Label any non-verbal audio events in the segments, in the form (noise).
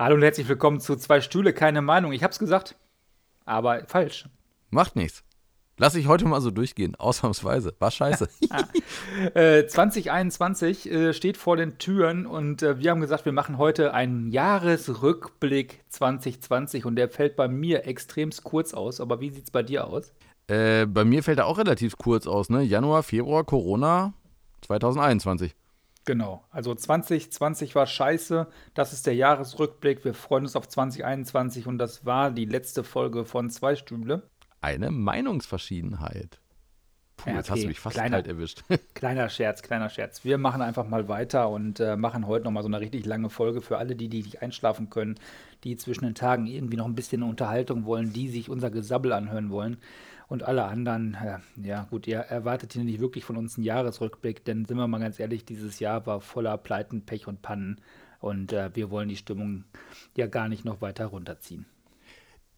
Hallo und herzlich willkommen zu Zwei Stühle, keine Meinung. Ich hab's gesagt, aber falsch. Macht nichts. Lass ich heute mal so durchgehen, ausnahmsweise. War scheiße. (laughs) äh, 2021 äh, steht vor den Türen und äh, wir haben gesagt, wir machen heute einen Jahresrückblick 2020 und der fällt bei mir extremst kurz aus. Aber wie sieht's bei dir aus? Äh, bei mir fällt er auch relativ kurz aus, ne? Januar, Februar, Corona 2021. Genau, also 2020 war scheiße. Das ist der Jahresrückblick. Wir freuen uns auf 2021 und das war die letzte Folge von Zwei Stühle. Eine Meinungsverschiedenheit. Puh, ja, okay. jetzt hast du mich fast kleiner, kalt erwischt. (laughs) kleiner Scherz, kleiner Scherz. Wir machen einfach mal weiter und äh, machen heute nochmal so eine richtig lange Folge für alle, die, die nicht einschlafen können, die zwischen den Tagen irgendwie noch ein bisschen Unterhaltung wollen, die sich unser Gesabbel anhören wollen. Und alle anderen, äh, ja gut, ihr erwartet hier nicht wirklich von uns einen Jahresrückblick, denn sind wir mal ganz ehrlich, dieses Jahr war voller Pleiten, Pech und Pannen. Und äh, wir wollen die Stimmung ja gar nicht noch weiter runterziehen.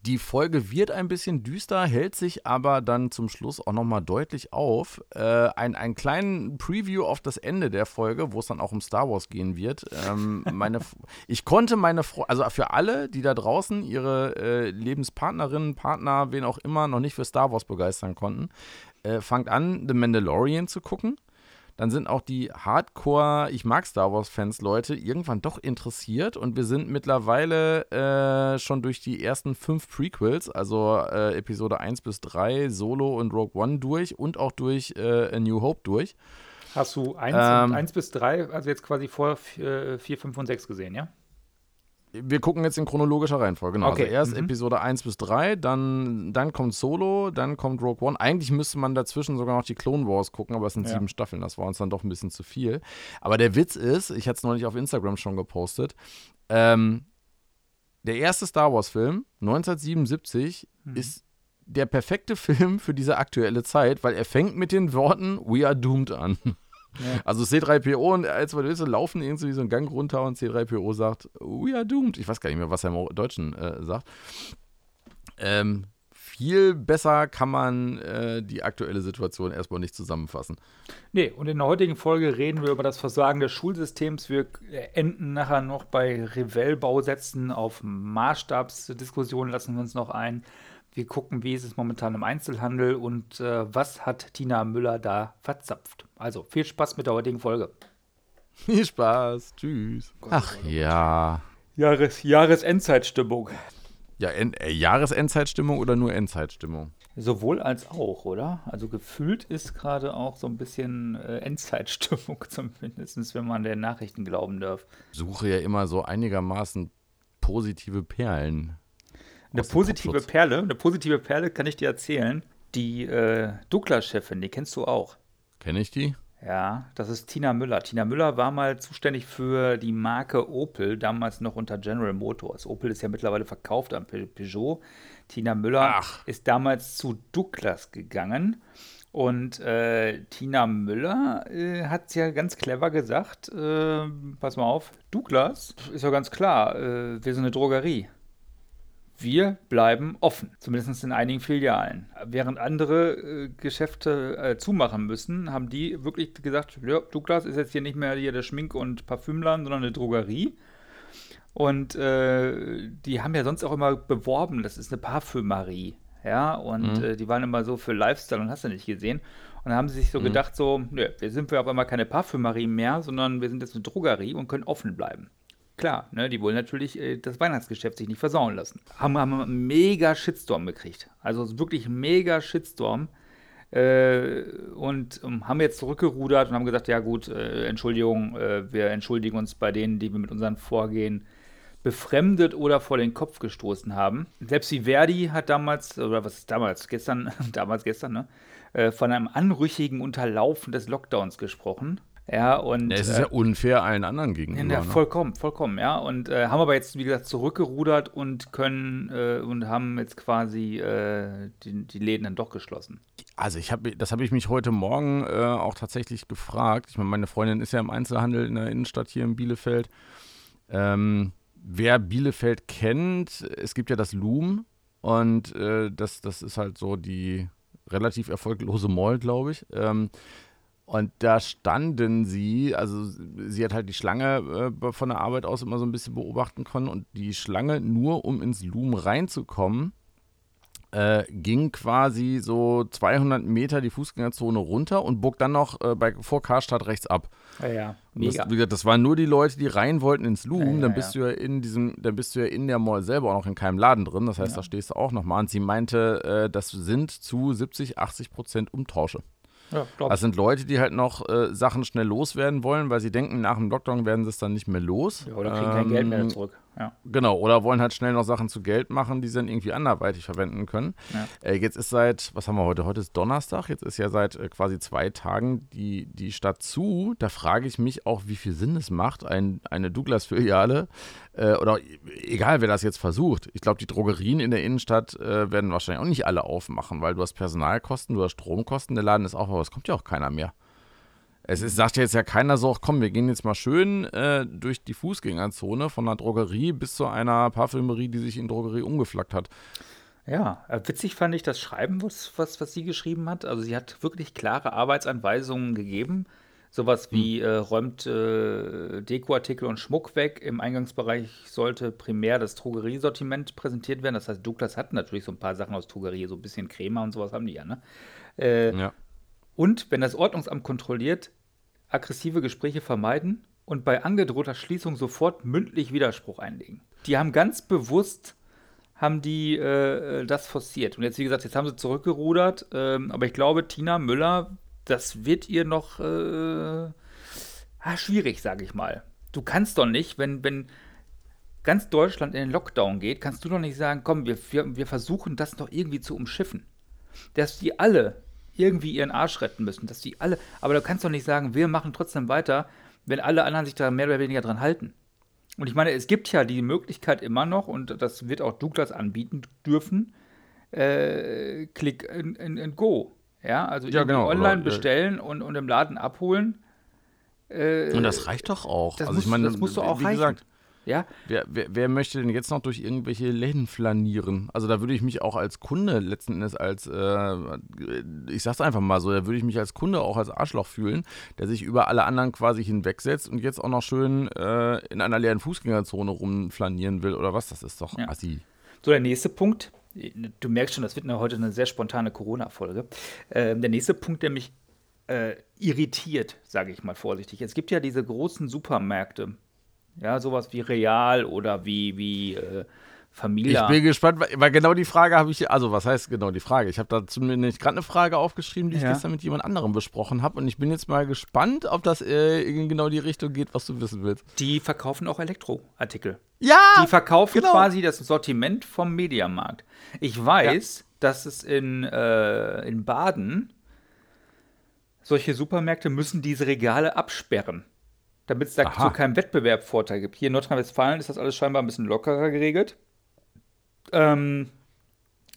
Die Folge wird ein bisschen düster, hält sich aber dann zum Schluss auch nochmal deutlich auf. Äh, ein, einen kleinen Preview auf das Ende der Folge, wo es dann auch um Star Wars gehen wird. Ähm, (laughs) meine, ich konnte meine, Fre also für alle, die da draußen ihre äh, Lebenspartnerinnen, Partner, wen auch immer, noch nicht für Star Wars begeistern konnten, äh, fangt an, The Mandalorian zu gucken dann sind auch die Hardcore, ich mag Star Wars-Fans Leute irgendwann doch interessiert und wir sind mittlerweile äh, schon durch die ersten fünf Prequels, also äh, Episode 1 bis 3, Solo und Rogue One durch und auch durch äh, A New Hope durch. Hast du 1, ähm, 1 bis 3, also jetzt quasi vor 4, 5 und 6 gesehen, ja? Wir gucken jetzt in chronologischer Reihenfolge. Genau. Also okay. Also erst mhm. Episode 1 bis 3, dann, dann kommt Solo, dann kommt Rogue One. Eigentlich müsste man dazwischen sogar noch die Clone Wars gucken, aber es sind ja. sieben Staffeln. Das war uns dann doch ein bisschen zu viel. Aber der Witz ist, ich hatte es neulich auf Instagram schon gepostet, ähm, der erste Star Wars-Film, 1977, mhm. ist der perfekte (laughs) Film für diese aktuelle Zeit, weil er fängt mit den Worten We are doomed an. Also C3PO und als wir laufen irgendwie so einen Gang runter und C3PO sagt, we are doomed. Ich weiß gar nicht mehr, was er im Deutschen äh, sagt. Ähm, viel besser kann man äh, die aktuelle Situation erstmal nicht zusammenfassen. Nee, und in der heutigen Folge reden wir über das Versagen des Schulsystems. Wir enden nachher noch bei Revell-Bausätzen auf Maßstabsdiskussionen, lassen wir uns noch ein. Wir gucken, wie ist es momentan im Einzelhandel und äh, was hat Tina Müller da verzapft. Also viel Spaß mit der heutigen Folge. Viel Spaß. Tschüss. Ach ja. Jahres, Jahresendzeitstimmung. Ja, en, äh, Jahresendzeitstimmung oder nur Endzeitstimmung? Sowohl als auch, oder? Also gefühlt ist gerade auch so ein bisschen äh, Endzeitstimmung, (laughs) zumindest wenn man den Nachrichten glauben darf. Suche ja immer so einigermaßen positive Perlen. Eine positive Perle, eine positive Perle kann ich dir erzählen. Die äh, Douglas-Chefin, die kennst du auch. Kenne ich die? Ja, das ist Tina Müller. Tina Müller war mal zuständig für die Marke Opel, damals noch unter General Motors. Opel ist ja mittlerweile verkauft an Peugeot. Tina Müller Ach. ist damals zu Douglas gegangen. Und äh, Tina Müller äh, hat ja ganz clever gesagt: äh, Pass mal auf, Douglas ist ja ganz klar, äh, wir sind eine Drogerie wir bleiben offen, zumindest in einigen Filialen. Während andere äh, Geschäfte äh, zumachen müssen, haben die wirklich gesagt, ja, Douglas ist jetzt hier nicht mehr hier der Schmink- und Parfümladen, sondern eine Drogerie. Und äh, die haben ja sonst auch immer beworben, das ist eine Parfümerie. Ja, und mhm. Äh, die waren immer so für Lifestyle und hast du nicht gesehen. Und dann haben sie sich so mhm. gedacht, so, nö, wir sind wir auf einmal keine Parfümerie mehr, sondern wir sind jetzt eine Drogerie und können offen bleiben. Klar, ne, die wollen natürlich äh, das Weihnachtsgeschäft sich nicht versauen lassen. Haben, haben einen mega Shitstorm gekriegt. Also wirklich mega Shitstorm. Äh, und um, ähm, haben jetzt zurückgerudert und haben gesagt, ja gut, äh, Entschuldigung, äh, wir entschuldigen uns bei denen, die wir mit unseren Vorgehen befremdet oder vor den Kopf gestoßen haben. Selbst die Verdi hat damals, oder was ist damals, gestern, (laughs) damals gestern, ne, äh, von einem anrüchigen Unterlaufen des Lockdowns gesprochen. Ja, und. Ja, es ist ja äh, unfair allen anderen gegenüber. Ja, ne? vollkommen, vollkommen, ja. Und äh, haben aber jetzt, wie gesagt, zurückgerudert und können äh, und haben jetzt quasi äh, die, die Läden dann doch geschlossen. Also ich habe, das habe ich mich heute Morgen äh, auch tatsächlich gefragt. Ich meine, meine Freundin ist ja im Einzelhandel in der Innenstadt hier in Bielefeld. Ähm, wer Bielefeld kennt, es gibt ja das Loom und äh, das, das ist halt so die relativ erfolglose Mall, glaube ich. Ähm, Und da standen sie, also sie hat halt die Schlange äh, von der Arbeit aus immer so ein bisschen beobachten können und die Schlange nur, um ins Loom reinzukommen, äh, ging quasi so 200 Meter die Fußgängerzone runter und bog dann noch äh, bei, vor Karstadt rechts ab. Ja, ja. Mega. Das, wie gesagt, das waren nur die Leute, die rein wollten ins Loom. Ja, ja, dann bist ja. du ja in diesem, dann bist du ja in der Mall selber auch noch in keinem Laden drin. Das heißt, da stehst du auch nochmal. Und sie meinte, äh, das sind zu 70, 80 Prozent Umtausche. Ja, das sind Leute, die halt noch äh, Sachen schnell loswerden wollen, weil sie denken, nach dem Lockdown werden sie es dann nicht mehr los. Ja, oder kriegen ähm, kein Geld mehr ähm, zurück. Ja. Genau, oder wollen halt schnell noch Sachen zu Geld machen, die sie dann irgendwie anderweitig verwenden können. Ja. Äh, jetzt ist seit, was haben wir heute? Heute ist Donnerstag, jetzt ist ja seit äh, quasi zwei Tagen die, die Stadt zu. Da frage ich mich auch, wie viel Sinn es macht, ein, eine Douglas-Filiale äh, oder egal wer das jetzt versucht. Ich glaube, die Drogerien in der Innenstadt äh, werden wahrscheinlich auch nicht alle aufmachen, weil du hast Personalkosten, du hast Stromkosten, der Laden ist auch, aber es kommt ja auch keiner mehr. Es ist, sagt ja jetzt ja keiner so, komm, wir gehen jetzt mal schön äh, durch die Fußgängerzone von einer Drogerie bis zu einer Parfümerie, die sich in Drogerie umgeflaggt hat. Ja, äh, witzig fand ich das Schreiben, was, was, was sie geschrieben hat. Also sie hat wirklich klare Arbeitsanweisungen gegeben. Sowas wie hm. äh, räumt äh, Dekoartikel und Schmuck weg. Im Eingangsbereich sollte primär das Drogeriesortiment präsentiert werden. Das heißt, Douglas hat natürlich so ein paar Sachen aus Drogerie, so ein bisschen Crema und sowas haben die ja, ne? Äh, ja. Und, wenn das Ordnungsamt kontrolliert, aggressive Gespräche vermeiden und bei angedrohter Schließung sofort mündlich Widerspruch einlegen. Die haben ganz bewusst haben die äh, das forciert. Und jetzt, wie gesagt, jetzt haben sie zurückgerudert. Ähm, aber ich glaube, Tina Müller, das wird ihr noch äh, ah, schwierig, sage ich mal. Du kannst doch nicht, wenn, wenn ganz Deutschland in den Lockdown geht, kannst du doch nicht sagen, komm, wir, wir, wir versuchen das noch irgendwie zu umschiffen. Dass die alle irgendwie ihren Arsch retten müssen. Dass die alle, aber du kannst doch nicht sagen, wir machen trotzdem weiter, wenn alle anderen sich da mehr oder weniger dran halten. Und ich meine, es gibt ja die Möglichkeit immer noch, und das wird auch Douglas anbieten dürfen, äh, Click and, and, and Go. Ja, also ja, genau, online aber, äh, bestellen und, und im Laden abholen. Äh, und das reicht doch auch. Das, also muss, ich meine, das musst du auch wie reichen. Gesagt, ja. Wer, wer, wer, möchte denn jetzt noch durch irgendwelche Läden flanieren? Also da würde ich mich auch als Kunde letzten Endes als, äh, ich sag's einfach mal so, da würde ich mich als Kunde auch als Arschloch fühlen, der sich über alle anderen quasi hinwegsetzt und jetzt auch noch schön äh, in einer leeren Fußgängerzone rumflanieren will oder was. Das ist doch ja. assi. So, der nächste Punkt. Du merkst schon, das wird heute eine sehr spontane Corona-Folge. Ähm, der nächste Punkt, der mich äh, irritiert, sage ich mal vorsichtig. Es gibt ja diese großen Supermärkte, ja, sowas wie Real oder wie, wie äh, Familie. Ich bin gespannt, weil genau die Frage habe ich, also was heißt genau die Frage? Ich habe dazu nämlich gerade eine Frage aufgeschrieben, die ich ja. gestern mit jemand anderem besprochen habe und ich bin jetzt mal gespannt, ob das äh, in genau die Richtung geht, was du wissen willst. Die verkaufen auch Elektroartikel. Ja! Die verkaufen genau. quasi das Sortiment vom Mediamarkt. Ich weiß, ja. dass es in, äh, in Baden solche Supermärkte müssen diese Regale absperren damit es da Aha. zu keinem Wettbewerbsvorteil gibt. Hier in Nordrhein-Westfalen ist das alles scheinbar ein bisschen lockerer geregelt. Ähm,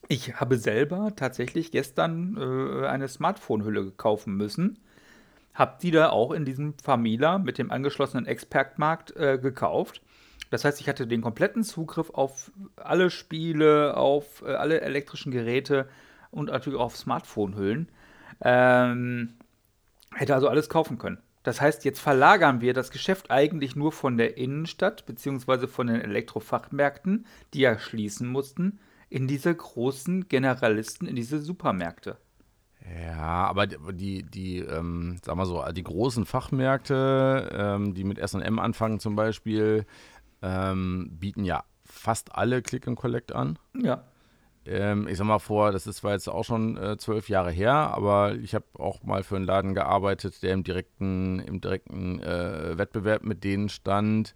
ich habe selber tatsächlich gestern äh, eine Smartphone-Hülle kaufen müssen. Hab die da auch in diesem Famila mit dem angeschlossenen Expertmarkt äh, gekauft. Das heißt, ich hatte den kompletten Zugriff auf alle Spiele, auf äh, alle elektrischen Geräte und natürlich auch auf Smartphone-Hüllen. Ähm, hätte also alles kaufen können. Das heißt, jetzt verlagern wir das Geschäft eigentlich nur von der Innenstadt bzw. von den Elektrofachmärkten, die ja schließen mussten, in diese großen Generalisten, in diese Supermärkte. Ja, aber die, die, ähm, sag mal so, die großen Fachmärkte, ähm, die mit SM anfangen zum Beispiel, ähm, bieten ja fast alle Click and Collect an. Ja. Ähm, ich sag mal vor, das ist zwar jetzt auch schon äh, zwölf Jahre her, aber ich habe auch mal für einen Laden gearbeitet, der im direkten, im direkten äh, Wettbewerb mit denen stand.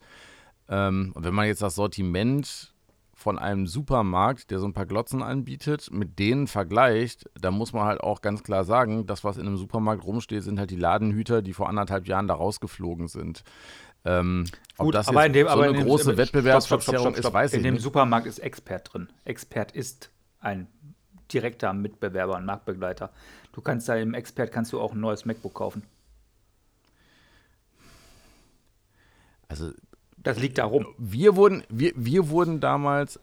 Ähm, und wenn man jetzt das Sortiment von einem Supermarkt, der so ein paar Glotzen anbietet, mit denen vergleicht, dann muss man halt auch ganz klar sagen, das, was in einem Supermarkt rumsteht, sind halt die Ladenhüter, die vor anderthalb Jahren da rausgeflogen sind. Ähm, Gut, das aber in dem, so aber eine in große Wettbewerbsverzerrung ist, weiß in ich nicht. In dem Supermarkt ist Expert drin. Expert ist ein direkter Mitbewerber, ein Marktbegleiter. Du kannst da im Expert kannst du auch ein neues MacBook kaufen. Also Das liegt darum. Wir wurden, wir, wir wurden damals,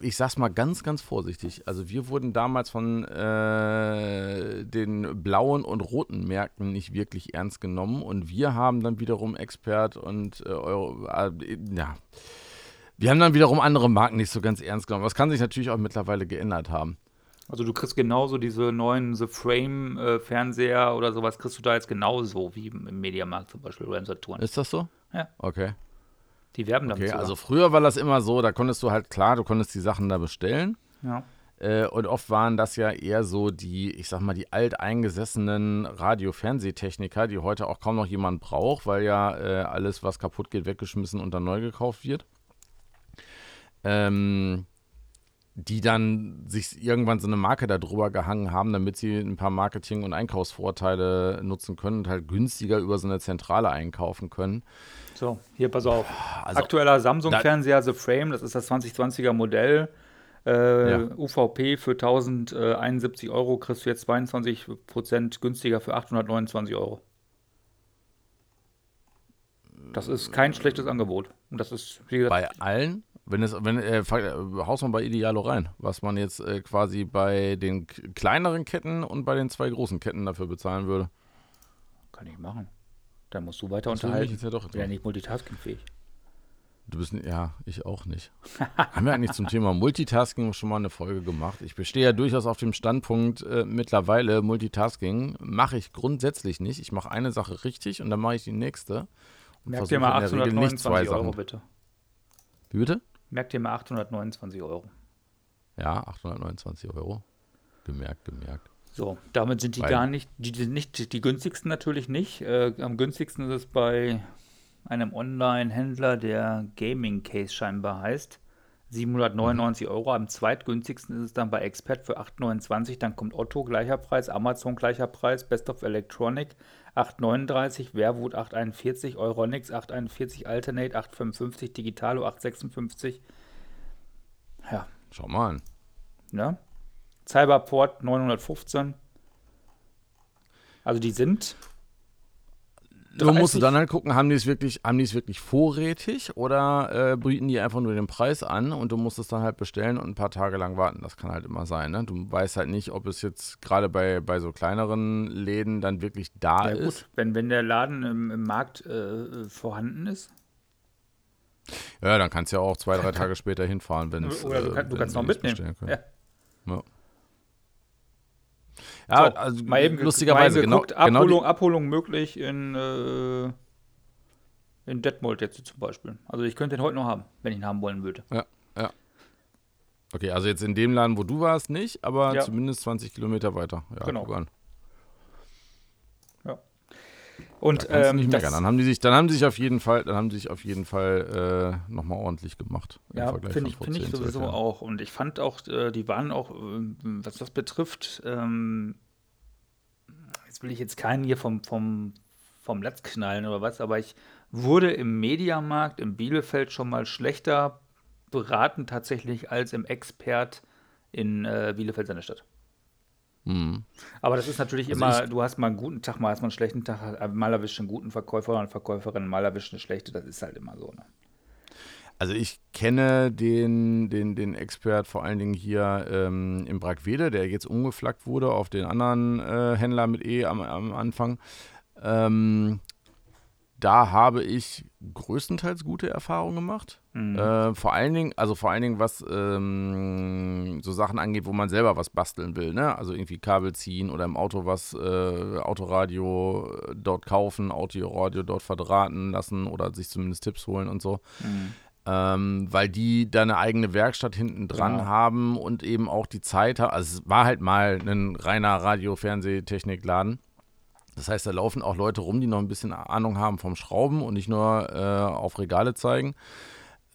ich sag's mal ganz, ganz vorsichtig, also wir wurden damals von äh, den blauen und roten Märkten nicht wirklich ernst genommen und wir haben dann wiederum Expert und äh, Euro, äh, ja, wir haben dann wiederum andere Marken nicht so ganz ernst genommen. Das kann sich natürlich auch mittlerweile geändert haben. Also du kriegst genauso diese neuen The Frame äh, Fernseher oder sowas kriegst du da jetzt genauso wie im Mediamarkt zum Beispiel oder im Saturn. Ist das so? Ja. Okay. Die werben damit. Okay, sogar. also früher war das immer so, da konntest du halt klar, du konntest die Sachen da bestellen. Ja. Äh, und oft waren das ja eher so die, ich sag mal, die alteingesessenen Radio-Fernsehtechniker, die heute auch kaum noch jemand braucht, weil ja äh, alles, was kaputt geht, weggeschmissen und dann neu gekauft wird. Ähm, die dann sich irgendwann so eine Marke da drüber gehangen haben, damit sie ein paar Marketing- und Einkaufsvorteile nutzen können und halt günstiger über so eine Zentrale einkaufen können. So, hier pass auf. Also, Aktueller Samsung-Fernseher The Frame, das ist das 2020er Modell. Äh, ja. UVP für 1071 Euro kriegst du jetzt 22% günstiger für 829 Euro. Das ist kein schlechtes Angebot. Und das ist, wie gesagt, Bei allen? Wenn es, wenn, äh, haust man bei Idealo rein, was man jetzt äh, quasi bei den kleineren Ketten und bei den zwei großen Ketten dafür bezahlen würde. Kann ich machen. Dann musst du weiter das unterhalten. Ja, doch, ja nicht multitaskingfähig. Du bist, ja, ich auch nicht. (laughs) Haben wir eigentlich zum Thema Multitasking schon mal eine Folge gemacht? Ich bestehe ja durchaus auf dem Standpunkt äh, mittlerweile, Multitasking mache ich grundsätzlich nicht. Ich mache eine Sache richtig und dann mache ich die nächste. Merk dir mal 829 Euro, bitte. Wie bitte? Merk dir mal 829 Euro. Ja, 829 Euro. Gemerkt, gemerkt. So, damit sind die Weil, gar nicht, die sind nicht die günstigsten natürlich nicht. Äh, am günstigsten ist es bei einem Online-Händler, der Gaming Case scheinbar heißt. 799 mhm. Euro. Am zweitgünstigsten ist es dann bei Expert für 829. Dann kommt Otto gleicher Preis, Amazon gleicher Preis, Best of Electronic 839, Werwut 841, Euronix 841, Alternate 855, Digitalo 856. Ja. Schau mal an. Ne? Cyberport 915. Also die sind Du musst dann halt gucken, haben die es wirklich, haben die es wirklich vorrätig oder äh, bieten die einfach nur den Preis an und du musst es dann halt bestellen und ein paar Tage lang warten. Das kann halt immer sein. Ne? Du weißt halt nicht, ob es jetzt gerade bei, bei so kleineren Läden dann wirklich da ja, ist. Gut, wenn, wenn der Laden im, im Markt äh, vorhanden ist. Ja, dann kannst du ja auch zwei, drei (laughs) Tage später hinfahren, wenn es. Oder du, kann, du kannst noch mitnehmen. Ja. ja. Ja, so, also mal eben lustigerweise mal geguckt, genau, Abholung, genau Abholung möglich in, äh, in Detmold jetzt zum Beispiel. Also ich könnte den heute noch haben, wenn ich ihn haben wollen würde. Ja, ja. Okay, also jetzt in dem Laden, wo du warst, nicht, aber ja. zumindest 20 Kilometer weiter. Ja, genau. Und da ähm, nicht meckern. Dann haben die sich, dann haben die sich auf jeden Fall, dann haben die sich auf jeden Fall äh, nochmal ordentlich gemacht. Ja, finde ich, find ich sowieso Jahren. auch. Und ich fand auch, äh, die waren auch, äh, was das betrifft, ähm, jetzt will ich jetzt keinen hier vom, vom, vom Latz knallen oder was, aber ich wurde im Mediamarkt in Bielefeld schon mal schlechter beraten tatsächlich als im Expert in äh, Bielefeld seine Stadt. Mhm. Aber das ist natürlich also immer, du hast mal einen guten Tag, mal hast mal einen schlechten Tag, mal erwischt einen guten Verkäufer und Verkäuferin, mal erwischt eine schlechte, das ist halt immer so. Ne? Also ich kenne den, den, den Expert vor allen Dingen hier ähm, im Brackwede, der jetzt umgeflaggt wurde auf den anderen äh, Händler mit E am, am Anfang. Ähm, da habe ich größtenteils gute Erfahrungen gemacht. Mhm. Äh, vor allen Dingen, also vor allen Dingen, was ähm, so Sachen angeht, wo man selber was basteln will, ne? Also irgendwie Kabel ziehen oder im Auto was, äh, Autoradio äh, dort kaufen, Autoradio dort verdrahten lassen oder sich zumindest Tipps holen und so. Mhm. Ähm, weil die da eine eigene Werkstatt hinten dran genau. haben und eben auch die Zeit haben. Also es war halt mal ein reiner Radio-Fernsehtechnikladen. Das heißt, da laufen auch Leute rum, die noch ein bisschen Ahnung haben vom Schrauben und nicht nur äh, auf Regale zeigen.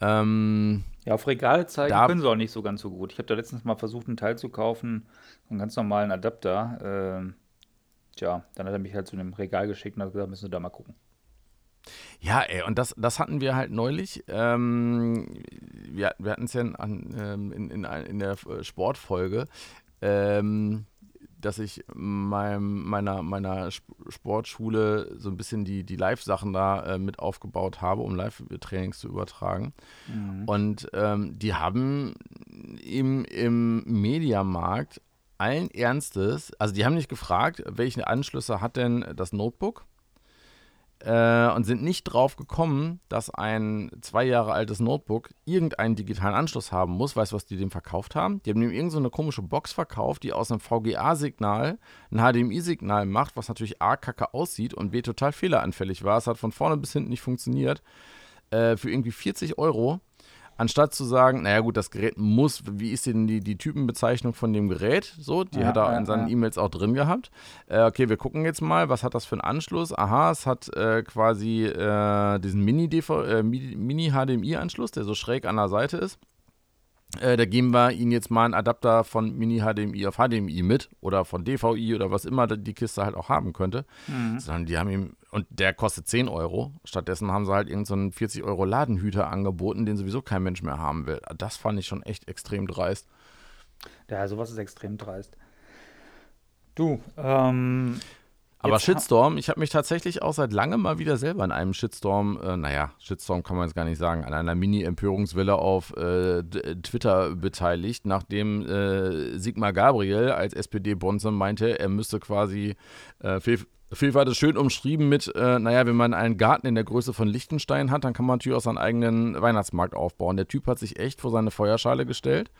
Ähm, ja, auf Regale zeigen da, können sie auch nicht so ganz so gut. Ich habe da letztens mal versucht, einen Teil zu kaufen, einen ganz normalen Adapter. Äh, tja, dann hat er mich halt zu einem Regal geschickt und hat gesagt, müssen wir da mal gucken. Ja, ey, und das, das hatten wir halt neulich. Ähm, wir wir hatten es ja in, ähm, in, in, in, der Sportfolge. Ähm, dass ich meinem, meiner, meiner Sportschule so ein bisschen die, die Live-Sachen da äh, mit aufgebaut habe, um Live-Trainings zu übertragen. Mhm. Und ähm, die haben im, im Mediamarkt allen Ernstes, also die haben nicht gefragt, welche Anschlüsse hat denn das Notebook? Äh, und sind nicht drauf gekommen, dass ein zwei Jahre altes Notebook irgendeinen digitalen Anschluss haben muss. Weißt du, was die dem verkauft haben? Die haben ihm irgendeine so komische Box verkauft, die aus einem VGA-Signal ein HDMI-Signal macht, was natürlich A, kacke aussieht und B, total fehleranfällig war. Es hat von vorne bis hinten nicht funktioniert. Äh, für irgendwie 40 Euro anstatt zu sagen, naja gut, das Gerät muss, wie ist denn die, die Typenbezeichnung von dem Gerät? So, die ja, hat er ja, in seinen ja. E-Mails auch drin gehabt. Äh, okay, wir gucken jetzt mal, was hat das für einen Anschluss? Aha, es hat äh, quasi äh, diesen Mini-HDMI-Anschluss, äh, der so schräg an der Seite ist. Äh, da geben wir Ihnen jetzt mal einen Adapter von Mini-HDMI auf HDMI mit oder von DVI oder was immer die Kiste halt auch haben könnte. Mhm. Sondern die haben ihm, und der kostet 10 Euro. Stattdessen haben sie halt irgendeinen so 40 Euro Ladenhüter angeboten, den sowieso kein Mensch mehr haben will. Das fand ich schon echt extrem dreist. Ja, sowas ist extrem dreist. Du, ähm, aber Shitstorm, ich habe mich tatsächlich auch seit langem mal wieder selber in einem Shitstorm, äh, naja, Shitstorm kann man jetzt gar nicht sagen, an einer Mini-Empörungswelle auf äh, Twitter beteiligt, nachdem äh, Sigmar Gabriel als SPD-Bonze meinte, er müsste quasi äh, Fehlfahrt hat es schön umschrieben mit, äh, naja, wenn man einen Garten in der Größe von Liechtenstein hat, dann kann man natürlich auch seinen eigenen Weihnachtsmarkt aufbauen. Der Typ hat sich echt vor seine Feuerschale gestellt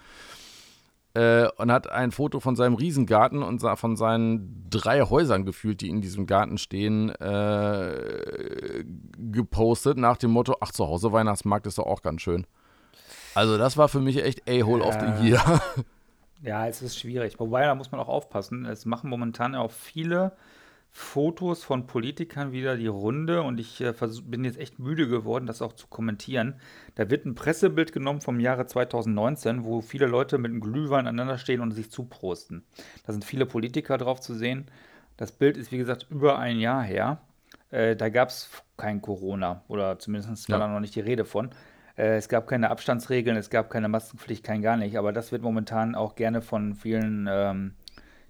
äh, und hat ein Foto von seinem Riesengarten und von seinen drei Häusern gefühlt, die in diesem Garten stehen, äh, gepostet nach dem Motto, ach, zu Hause Weihnachtsmarkt ist doch auch ganz schön. Also das war für mich echt A-Hole of the Year. Ja, es ist schwierig. Wobei, da muss man auch aufpassen. Es machen momentan auch viele Fotos von Politikern wieder die Runde und ich äh, bin jetzt echt müde geworden, das auch zu kommentieren. Da wird ein Pressebild genommen vom Jahre 2019, wo viele Leute mit einem Glühwein aneinander stehen und sich zuprosten. Da sind viele Politiker drauf zu sehen. Das Bild ist, wie gesagt, über ein Jahr her. Äh, da gab es kein Corona oder zumindest war ja. da noch nicht die Rede von. Äh, es gab keine Abstandsregeln, es gab keine Maskenpflicht, kein gar nicht. Aber das wird momentan auch gerne von vielen ähm,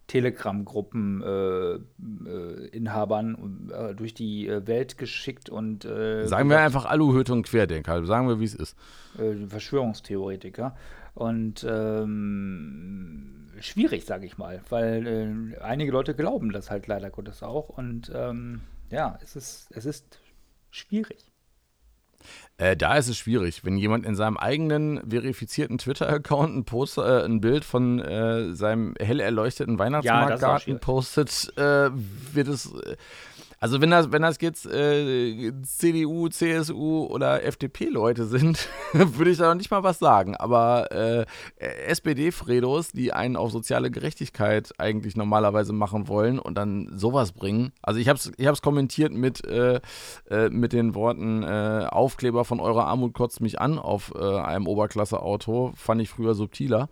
Telegram-Gruppen-Inhabern äh, äh, durch die äh, Welt geschickt und. Äh, sagen wir einfach Aluhütte und Querdenker, sagen wir, wie es ist. Äh, Verschwörungstheoretiker. Und ähm, schwierig, sage ich mal, weil einige Leute glauben das halt leider Gottes auch. Und ähm, ja, es ist, es ist schwierig. Äh, da ist es schwierig, wenn jemand in seinem eigenen verifizierten Twitter-Account ein, äh, ein Bild von äh, seinem hell erleuchteten Weihnachtsmarktgarten ja, postet, äh, wird es äh, also wenn das, wenn das jetzt äh, CDU, CSU oder FDP-Leute sind, (laughs) würde ich da noch nicht mal was sagen. Aber äh, SPD-Fredos, die einen auf soziale Gerechtigkeit eigentlich normalerweise machen wollen und dann sowas bringen. Also ich habe es ich kommentiert mit, äh, äh, mit den Worten äh, Aufkleber von eurer Armut kotzt mich an auf äh, einem Oberklasse-Auto. Fand ich früher subtiler.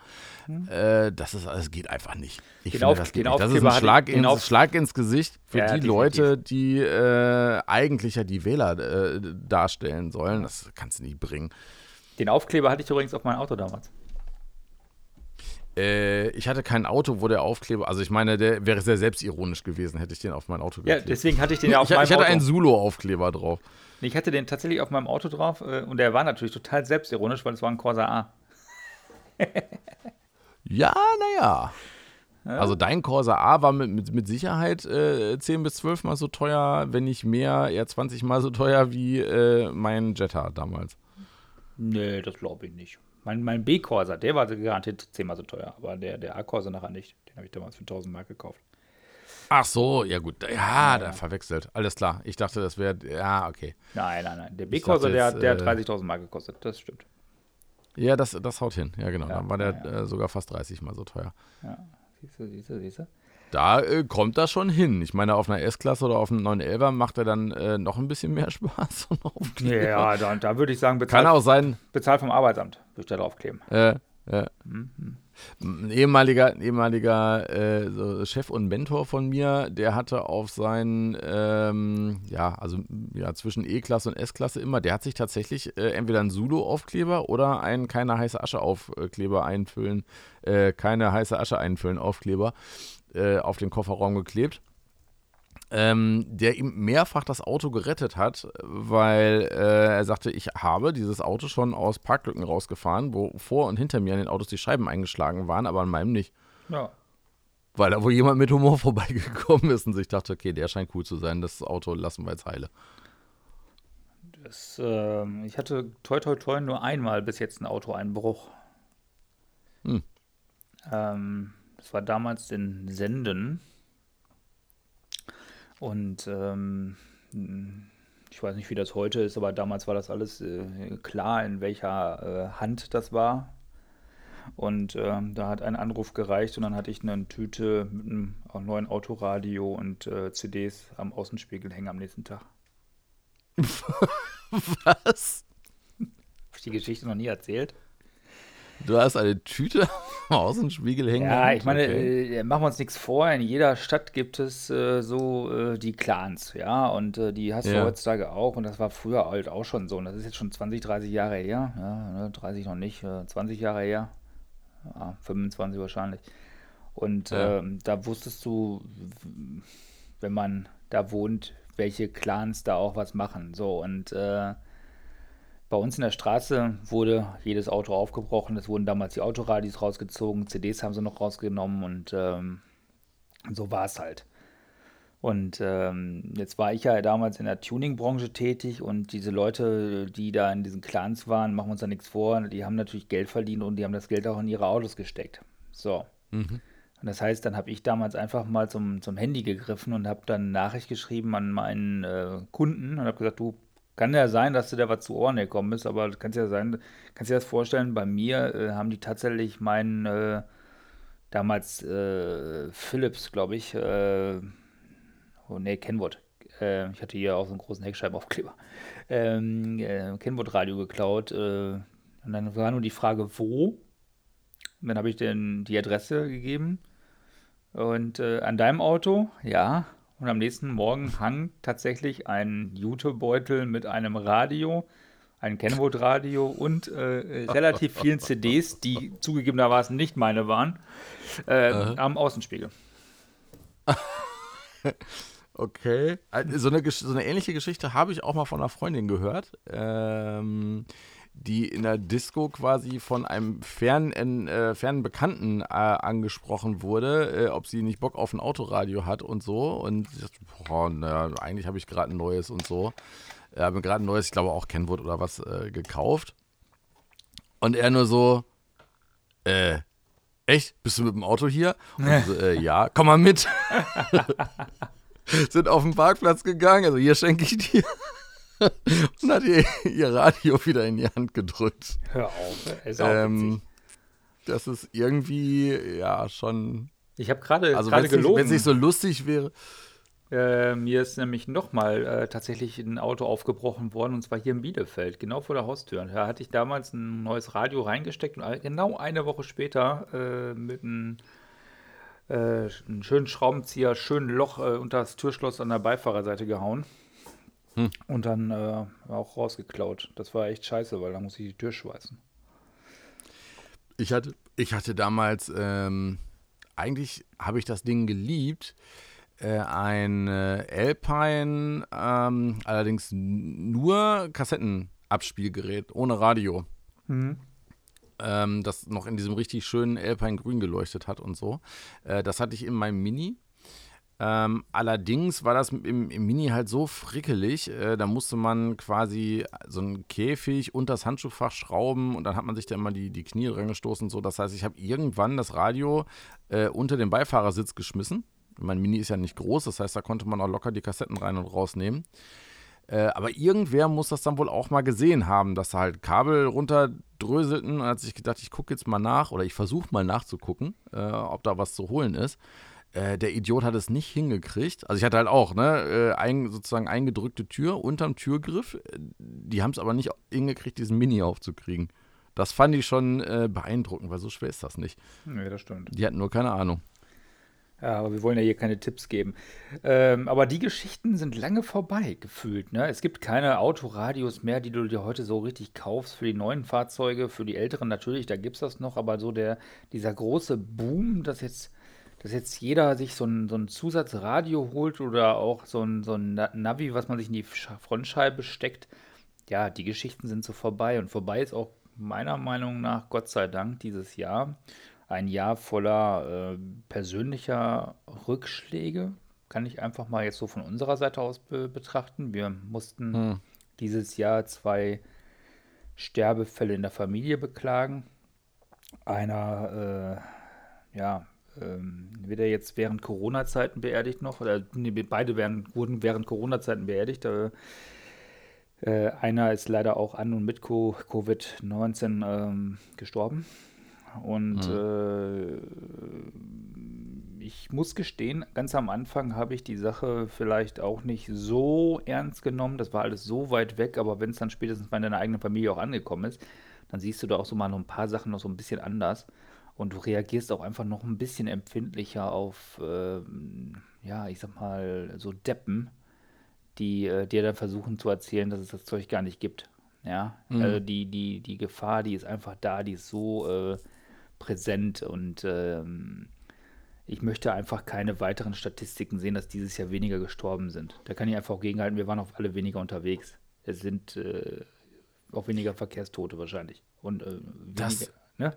Mhm. das ist, das geht einfach nicht. Ich den finde, auf, das, geht nicht. das ist ein Schlag, ins, Schlag ins Gesicht für ja, die definitiv. Leute, die äh, eigentlich ja die Wähler äh, darstellen sollen. Das kannst du nicht bringen. Den Aufkleber hatte ich übrigens auf mein Auto damals. Äh, ich hatte kein Auto, wo der Aufkleber, also ich meine, der wäre sehr selbstironisch gewesen, hätte ich den auf mein Auto geklebt. Ja, deswegen hatte ich den ja (laughs) auf ich, meinem Ich hatte Auto. einen Zulu-Aufkleber drauf. Ich hatte den tatsächlich auf meinem Auto drauf äh, und der war natürlich total selbstironisch, weil es war ein Corsa A. ja, naja. Also dein Corsa A war mit, mit, mit Sicherheit äh, 10 bis 12 Mal so teuer, wenn nicht mehr, eher 20 Mal so teuer wie äh, mein Jetta damals. Nee, das glaube ich nicht. Mein, mein B-Corsa, der war garantiert 10 Mal so teuer, aber der, der A-Corsa nachher nicht. Den habe ich damals für 1000 Mark gekauft. Ach so, ja gut. Ja, ja, da verwechselt. Alles klar. Ich dachte, das wäre, ja, okay. Nein, nein, nein. Der B-Corsa, der, der hat 30.000 äh, Mark gekostet. Das stimmt. Ja, das, das haut hin. Ja, genau. Ja, Dann war der ja, äh, sogar fast 30 Mal so teuer. Ja. Siehst du, siehst du, siehst du? Da äh, kommt das schon hin. Ich meine, auf einer S-Klasse oder auf einem 911er macht er dann äh, noch ein bisschen mehr (laughs) Spaß. ja, da, da würde ich sagen, bezahlt, Kann auch sein. bezahlt vom Arbeitsamt, würde ich da draufkleben. Äh, ja. Mhm. Ein ehemaliger, ehemaliger äh, so Chef und Mentor von mir, der hatte auf seinen, ähm, ja, also ja, zwischen E-Klasse und S-Klasse immer, der hat sich tatsächlich äh, entweder einen Solo-Aufkleber oder einen keine heiße Asche-Aufkleber einfüllen, äh, keine heiße Asche einfüllen Aufkleber äh, auf den Kofferraum geklebt ähm, der ihm mehrfach das Auto gerettet hat, weil äh, er sagte, ich habe dieses Auto schon aus Parklücken rausgefahren, wo vor und hinter mir an den Autos die Scheiben eingeschlagen waren, aber an meinem nicht. Ja. Weil da wohl jemand mit Humor (laughs) vorbeigekommen ist und sich dachte, okay, der scheint cool zu sein, das Auto lassen wir jetzt heile. Das, äh, ich hatte toi toi toi nur einmal bis jetzt einen Autoeinbruch. Hm. Ähm, das war damals in Senden und ähm, ich weiß nicht, wie das heute ist, aber damals war das alles äh, klar, in welcher äh, Hand das war. Und ähm, da hat ein Anruf gereicht und dann hatte ich eine Tüte mit einem neuen Autoradio und äh, CDs am Außenspiegel hängen am nächsten Tag. (laughs) Was? Habe ich die Geschichte noch nie erzählt? Du hast eine Tüte (laughs) am Außenspiegel hängen. Ja, ich meine, okay. äh, machen wir uns nichts vor. In jeder Stadt gibt es äh, so äh, die Clans, ja, und äh, die hast ja. du heutzutage auch. Und das war früher halt auch schon so. Und das ist jetzt schon 20, 30 Jahre her. Ja, ne, 30 noch nicht, 20 äh, Jahre her. Ja, 25 wahrscheinlich. Und ja. Ähm, da wusstest du, wenn man da wohnt, welche Clans da auch was machen. So, und äh, bei uns in der Straße wurde jedes Auto aufgebrochen. Es wurden damals die Autoradios rausgezogen, CDs haben sie noch rausgenommen und ähm, so war es halt. Und ähm, jetzt war ich ja damals in der Tuning-Branche tätig und diese Leute, die da in diesen Clans waren, machen uns da nichts vor, die haben natürlich Geld verdient und die haben das Geld auch in ihre Autos gesteckt. So. Mhm. Und das heißt, dann habe ich damals einfach mal zum, zum Handy gegriffen und habe dann eine Nachricht geschrieben an meinen äh, Kunden und habe gesagt, du, kann ja sein, dass du da was zu Ohren gekommen bist, aber kannst ja sein, kannst dir das vorstellen, bei mir äh, haben die tatsächlich meinen äh, damals äh, Philips, glaube ich, äh, oh nee, Kenwood. Äh, ich hatte hier auch so einen großen Heckscheibenaufkleber. Ähm, äh, Kenwood Radio geklaut. und dann war nur die Frage, wo? Und dann habe ich den die Adresse gegeben. Und an deinem Auto, ja, und am nächsten Morgen hang tatsächlich ein Jutebeutel mit einem Radio, ein Kenwood-Radio und äh, relativ vielen CDs, die zugegebenermaßen nicht meine waren, äh, am Außenspiegel. (laughs) Okay. Also, so eine, so eine ähnliche Geschichte habe ich auch mal von einer Freundin gehört. Ähm, die in der Disco quasi von einem fernen, äh, fernen Bekannten äh, angesprochen wurde, äh, ob sie nicht Bock auf ein Autoradio hat und so. Und ich dachte, boah, naja, eigentlich habe ich gerade ein neues und so. Ich habe mir gerade ein neues, ich glaube auch Kenwood oder was, äh, gekauft. Und er nur so, äh, echt? Bist du mit dem Auto hier? Und so, äh, (laughs) ja, komm mal mit. (laughs) Sind auf den Parkplatz gegangen, also hier schenke ich dir. (laughs) und hat ihr, ihr Radio wieder in die Hand gedrückt. Hör auf, ist auch ähm, Das ist irgendwie, ja, schon. Ich habe gerade also gelogen. Wenn es nicht so lustig wäre. Äh, mir ist nämlich nochmal äh, tatsächlich ein Auto aufgebrochen worden und zwar hier in Bielefeld, genau vor der Haustür. Und da hatte ich damals ein neues Radio reingesteckt und genau eine Woche später äh, mit einem, äh, schönen Schraubenzieher, schönen Loch äh, unter das Türschloss an der Beifahrerseite gehauen. Hm. Und dann äh, auch rausgeklaut. Das war echt scheiße, weil da muss ich die Tür schweißen. Ich hatte, ich hatte damals, ähm, eigentlich habe ich das Ding geliebt. Äh, ein äh, Alpine, ähm, allerdings nur Kassettenabspielgerät, ohne Radio. Mhm. Ähm, das noch in diesem richtig schönen Alpine Grün geleuchtet hat und so. Äh, das hatte ich in meinem Mini. Ähm, allerdings war das im, im, Mini halt so frickelig, äh, da musste man quasi so einen Käfig unter das Handschuhfach schrauben und dann hat man sich da immer die, die Knie reingestoßen. So. Das heißt, ich habe irgendwann das Radio äh, unter den Beifahrersitz geschmissen. Mein Mini ist ja nicht groß, das heißt, da konnte man auch locker die Kassetten rein und rausnehmen. Äh, aber irgendwer muss das dann wohl auch mal gesehen haben, dass da halt Kabel runterdröselten und hat sich gedacht, ich gucke jetzt mal nach oder ich versuche mal nachzugucken, äh, ob da was zu holen ist. Äh, der Idiot hat es nicht hingekriegt. Also ich hatte halt auch, ne, äh, ein, sozusagen eingedrückte Tür unterm Türgriff. Die haben es aber nicht hingekriegt, diesen Mini aufzukriegen. Das fand ich schon äh, beeindruckend, weil so schwer ist das nicht. Nee, das stimmt. Die hatten nur keine Ahnung. Ja, aber wir wollen ja hier keine Tipps geben. Ähm, aber die Geschichten sind lange vorbei, gefühlt. Ne? Es gibt keine Autoradios mehr, die du dir heute so richtig kaufst für die neuen Fahrzeuge, für die älteren natürlich, da gibt es das noch, aber so der, dieser große Boom, dass jetzt, dass jetzt jeder sich so ein, so ein Zusatzradio holt oder auch so ein, so ein Navi, was man sich in die Frontscheibe steckt, ja, die Geschichten sind so vorbei. Und vorbei ist auch meiner Meinung nach, Gott sei Dank, dieses Jahr ein Jahr voller äh, persönlicher Rückschläge. Kann ich einfach mal jetzt so von unserer Seite aus be betrachten. Wir mussten hm. dieses Jahr zwei Sterbefälle in der Familie beklagen. Einer, äh, ja, ähm, wird er jetzt während Corona-Zeiten beerdigt noch, oder nee, beide werden, wurden während Corona-Zeiten beerdigt. Äh, einer ist leider auch an und mit Covid-19 ähm, gestorben. Und mhm. äh, ich muss gestehen, ganz am Anfang habe ich die Sache vielleicht auch nicht so ernst genommen. Das war alles so weit weg, aber wenn es dann spätestens bei deiner eigenen Familie auch angekommen ist, dann siehst du da auch so mal noch ein paar Sachen noch so ein bisschen anders. Und du reagierst auch einfach noch ein bisschen empfindlicher auf, äh, ja, ich sag mal, so Deppen, die äh, dir dann versuchen zu erzählen, dass es das Zeug gar nicht gibt. Ja, mhm. also die, die, die Gefahr, die ist einfach da, die ist so äh, präsent und ähm, ich möchte einfach keine weiteren Statistiken sehen, dass dieses Jahr weniger gestorben sind. Da kann ich einfach auch gegenhalten, wir waren auch alle weniger unterwegs. Es sind äh, auch weniger Verkehrstote wahrscheinlich. Und äh, weniger, das, ne?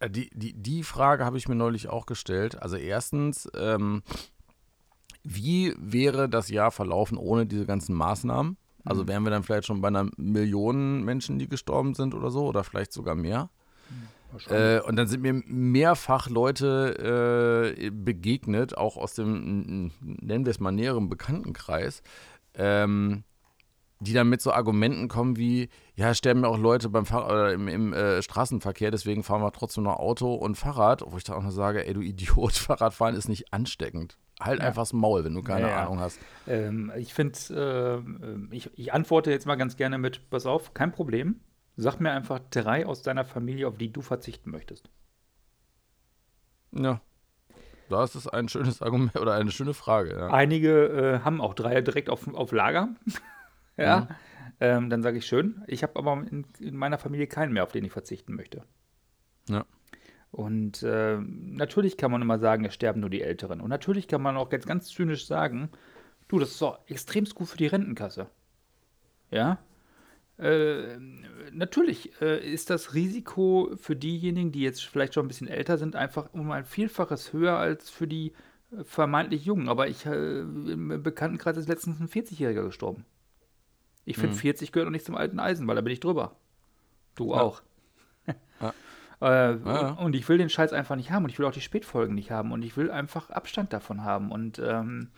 Äh, die, die, die Frage habe ich mir neulich auch gestellt. Also erstens, ähm, wie wäre das Jahr verlaufen ohne diese ganzen Maßnahmen? Also mhm. wären wir dann vielleicht schon bei einer Million Menschen, die gestorben sind oder so, oder vielleicht sogar mehr? Äh, und dann sind mir mehrfach Leute äh, begegnet, auch aus dem, nennen wir es mal, näheren Bekanntenkreis, ähm, die dann mit so Argumenten kommen wie, ja, sterben ja auch Leute beim Fahr im, im äh, Straßenverkehr, deswegen fahren wir trotzdem noch Auto und Fahrrad, wo ich dann auch noch sage, ey, du Idiot, (laughs) Fahrradfahren ist nicht ansteckend. Halt ja. einfach das Maul, wenn du keine ja, ja. Ahnung hast. Ähm, ich finde, äh, ich, ich antworte jetzt mal ganz gerne mit, pass auf, kein Problem. Sag mir einfach drei aus deiner Familie, auf die du verzichten möchtest. Ja. Da ist ein schönes Argument oder eine schöne Frage. Ja. Einige äh, haben auch drei direkt auf, auf Lager. (laughs) ja. Mhm. Ähm, dann sage ich schön. Ich habe aber in, in, meiner Familie keinen mehr, auf den ich verzichten möchte. Ja. Und äh, natürlich kann man immer sagen, es sterben nur die Älteren. Und natürlich kann man auch jetzt ganz zynisch sagen, du, das ist doch extrem gut für die Rentenkasse. Ja. Äh, natürlich äh, ist das Risiko für diejenigen, die jetzt vielleicht schon ein bisschen älter sind, einfach um ein Vielfaches höher als für die äh, vermeintlich Jungen. Aber ich, äh, im Bekanntenkreis ist letztens ein 40-Jähriger gestorben. Ich finde, mhm. 40 gehört noch nicht zum alten Eisen, weil da bin ich drüber. Du ja. auch. ja. (laughs) Äh, ja. Und ich will den Scheiß einfach nicht haben und ich will auch die Spätfolgen nicht haben und ich will einfach Abstand davon haben. Und ähm,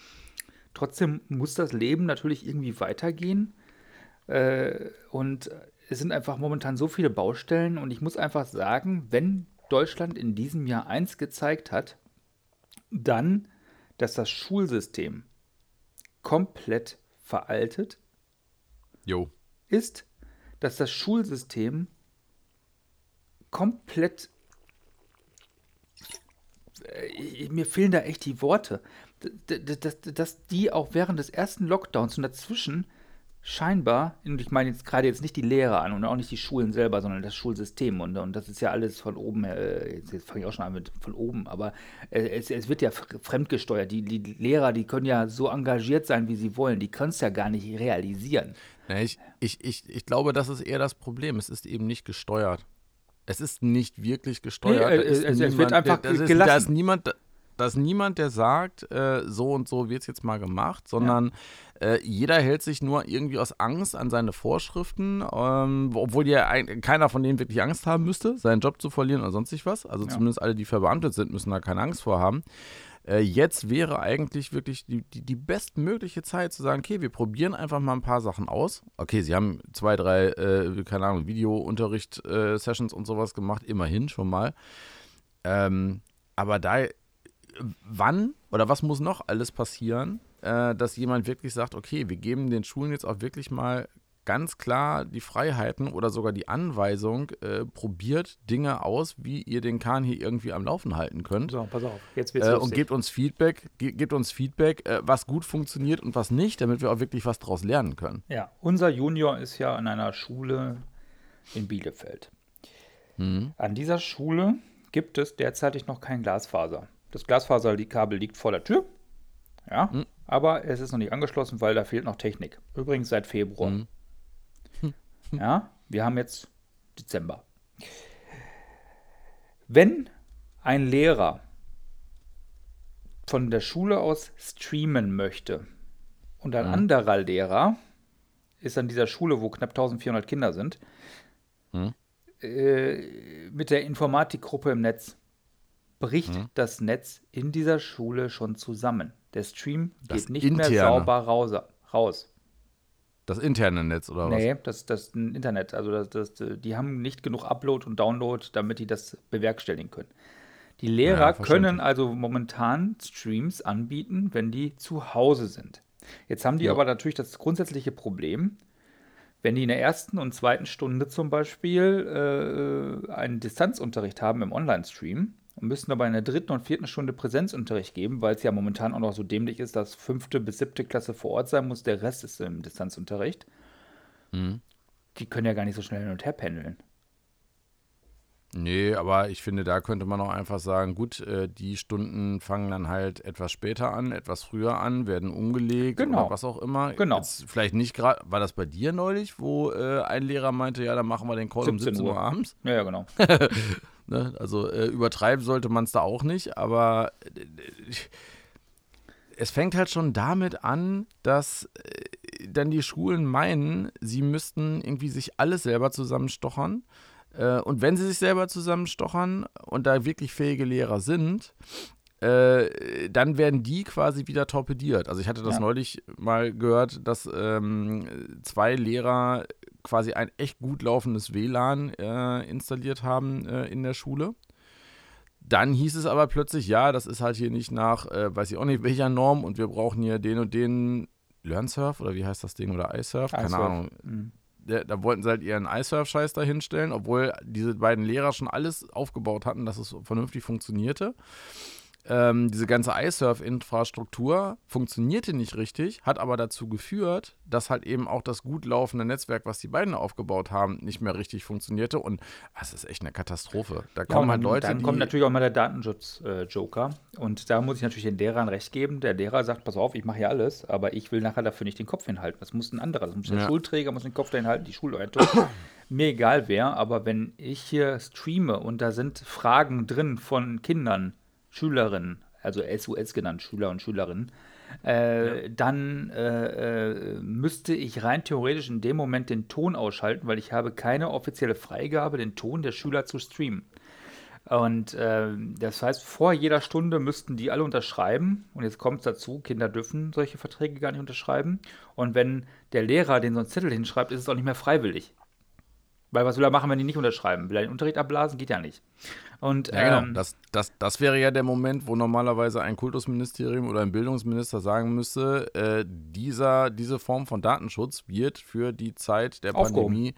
trotzdem muss das Leben natürlich irgendwie weitergehen. Äh, und es sind einfach momentan so viele Baustellen und ich muss einfach sagen, wenn Deutschland in diesem Jahr eins gezeigt hat, dann, dass das Schulsystem komplett veraltet jo. ist, dass das Schulsystem komplett äh, mir fehlen da echt die Worte, dass, dass die auch während des ersten Lockdowns und dazwischen scheinbar, und ich meine jetzt gerade jetzt nicht die Lehrer an und auch nicht die Schulen selber, sondern das Schulsystem und, und das ist ja alles von oben, äh, jetzt, jetzt fange ich auch schon an mit von oben, aber äh, es, es wird ja fremdgesteuert. Die, die Lehrer, die können ja so engagiert sein, wie sie wollen, die können es ja gar nicht realisieren. Ja, ich, ich, ich, ich glaube, das ist eher das Problem. Es ist eben nicht gesteuert. Es ist nicht wirklich gesteuert. Nee, äh, es, niemand, es, wird einfach ist, Da ist niemand, da ist niemand, der sagt, äh, so und so wird es jetzt mal gemacht, sondern ja. äh, jeder hält sich nur irgendwie aus Angst an seine Vorschriften, ähm, obwohl ja ein, keiner von denen wirklich Angst haben müsste, seinen Job zu verlieren oder sonst was. Also ja. zumindest alle, die verbeamtet sind, müssen da keine Angst vor haben. Äh, jetzt wäre eigentlich wirklich die, die, die, bestmögliche Zeit zu sagen, okay, wir probieren einfach mal ein paar Sachen aus. Okay, sie haben zwei, drei, äh, keine Ahnung, Videounterricht-Sessions äh, und sowas gemacht, immerhin schon mal. Ähm, aber da wann oder was muss noch alles passieren, äh, dass jemand wirklich sagt, okay, wir geben den Schulen jetzt auch wirklich mal ganz klar die Freiheiten oder sogar die Anweisung, äh, probiert Dinge aus, wie ihr den Kahn hier irgendwie am Laufen halten könnt. So, pass auf, jetzt wird's äh, Und gebt uns Feedback, ge gebt uns Feedback, äh, was gut funktioniert und was nicht, damit wir auch wirklich was daraus lernen können. Ja, unser Junior ist ja an einer Schule in Bielefeld. Mhm. An dieser Schule gibt es derzeitig noch kein Glasfaser. Das Glasfaserkabel liegt vor der Tür. Ja, mhm. aber es ist noch nicht angeschlossen, weil da fehlt noch Technik. Übrigens seit Februar. Mhm. Ja, wir haben jetzt Dezember. Wenn ein Lehrer von der Schule aus streamen möchte und ein mhm. anderer Lehrer ist an dieser Schule, wo knapp 1400 Kinder sind, mhm. äh, mit der Informatikgruppe im Netz, bricht mhm. das Netz in dieser Schule schon zusammen. Der Stream das geht nicht interne. mehr sauber raus. Das interne Netz oder was? Nee, das, das Internet. Also das, das, die haben nicht genug Upload und Download, damit die das bewerkstelligen können. Die Lehrer ja, können also momentan Streams anbieten, wenn die zu Hause sind. Jetzt haben die ja. aber natürlich das grundsätzliche Problem, wenn die in der ersten und zweiten Stunde zum Beispiel äh, einen Distanzunterricht haben im Online-Stream, und müssen aber in der dritten und vierten Stunde Präsenzunterricht geben, weil es ja momentan auch noch so dämlich ist, dass fünfte bis siebte Klasse vor Ort sein muss, der Rest ist im Distanzunterricht. Mhm. Die können ja gar nicht so schnell hin und her pendeln. Nee, aber ich finde, da könnte man auch einfach sagen, gut, äh, die Stunden fangen dann halt etwas später an, etwas früher an, werden umgelegt genau. oder was auch immer. Genau. Jetzt vielleicht nicht gerade, war das bei dir neulich, wo äh, ein Lehrer meinte, ja, dann machen wir den Call 17 um 17 Uhr abends? Ja, ja, genau. (laughs) Ne? Also äh, übertreiben sollte man es da auch nicht, aber äh, es fängt halt schon damit an, dass äh, dann die Schulen meinen, sie müssten irgendwie sich alles selber zusammenstochern. Äh, und wenn sie sich selber zusammenstochern und da wirklich fähige Lehrer sind, äh, dann werden die quasi wieder torpediert. Also ich hatte das ja. neulich mal gehört, dass ähm, zwei Lehrer quasi ein echt gut laufendes WLAN äh, installiert haben äh, in der Schule. Dann hieß es aber plötzlich, ja, das ist halt hier nicht nach, äh, weiß ich auch nicht, welcher Norm und wir brauchen hier den und den LearnSurf oder wie heißt das Ding oder iSurf, keine iSurf. Ahnung. Mhm. Da, da, wollten sie halt ihren iSurf-Scheiß da hinstellen, obwohl diese beiden Lehrer schon alles aufgebaut hatten, dass es vernünftig funktionierte ähm, diese ganze iSurf-Infrastruktur funktionierte nicht richtig, hat aber dazu geführt, dass halt eben auch das gut laufende Netzwerk, was die beiden aufgebaut haben, nicht mehr richtig funktionierte. Und das ist echt eine Katastrophe. Da kommen ja, halt Leute. Dann kommt natürlich auch mal der Datenschutz-Joker. und da muss ich natürlich den Lehrern recht geben. Der Lehrer sagt: Pass auf, ich mache hier alles, aber ich will nachher dafür nicht den Kopf hinhalten. Das muss ein anderer. Das muss der ja. Schulträger, muss den Kopf dahin halten, die Schulleitung. (coughs) Mir egal wer, aber wenn ich hier streame und da sind Fragen drin von Kindern, Schülerinnen, also SUS genannt, Schüler und Schülerinnen, äh, ja. dann äh, äh, müsste ich rein theoretisch in dem Moment den Ton ausschalten, weil ich habe keine offizielle Freigabe, den Ton der Schüler zu streamen. Und äh, das heißt, vor jeder Stunde müssten die alle unterschreiben. Und jetzt kommt es dazu, Kinder dürfen solche Verträge gar nicht unterschreiben. Und wenn der Lehrer den so einen Zettel hinschreibt, ist es auch nicht mehr freiwillig. Weil was will er machen, wenn die nicht unterschreiben? Will er den Unterricht abblasen? Geht ja nicht. Und, ja, genau. Ähm, das, das, das wäre ja der Moment, wo normalerweise ein Kultusministerium oder ein Bildungsminister sagen müsste, äh, dieser, diese Form von Datenschutz wird für die Zeit der aufgehoben. Pandemie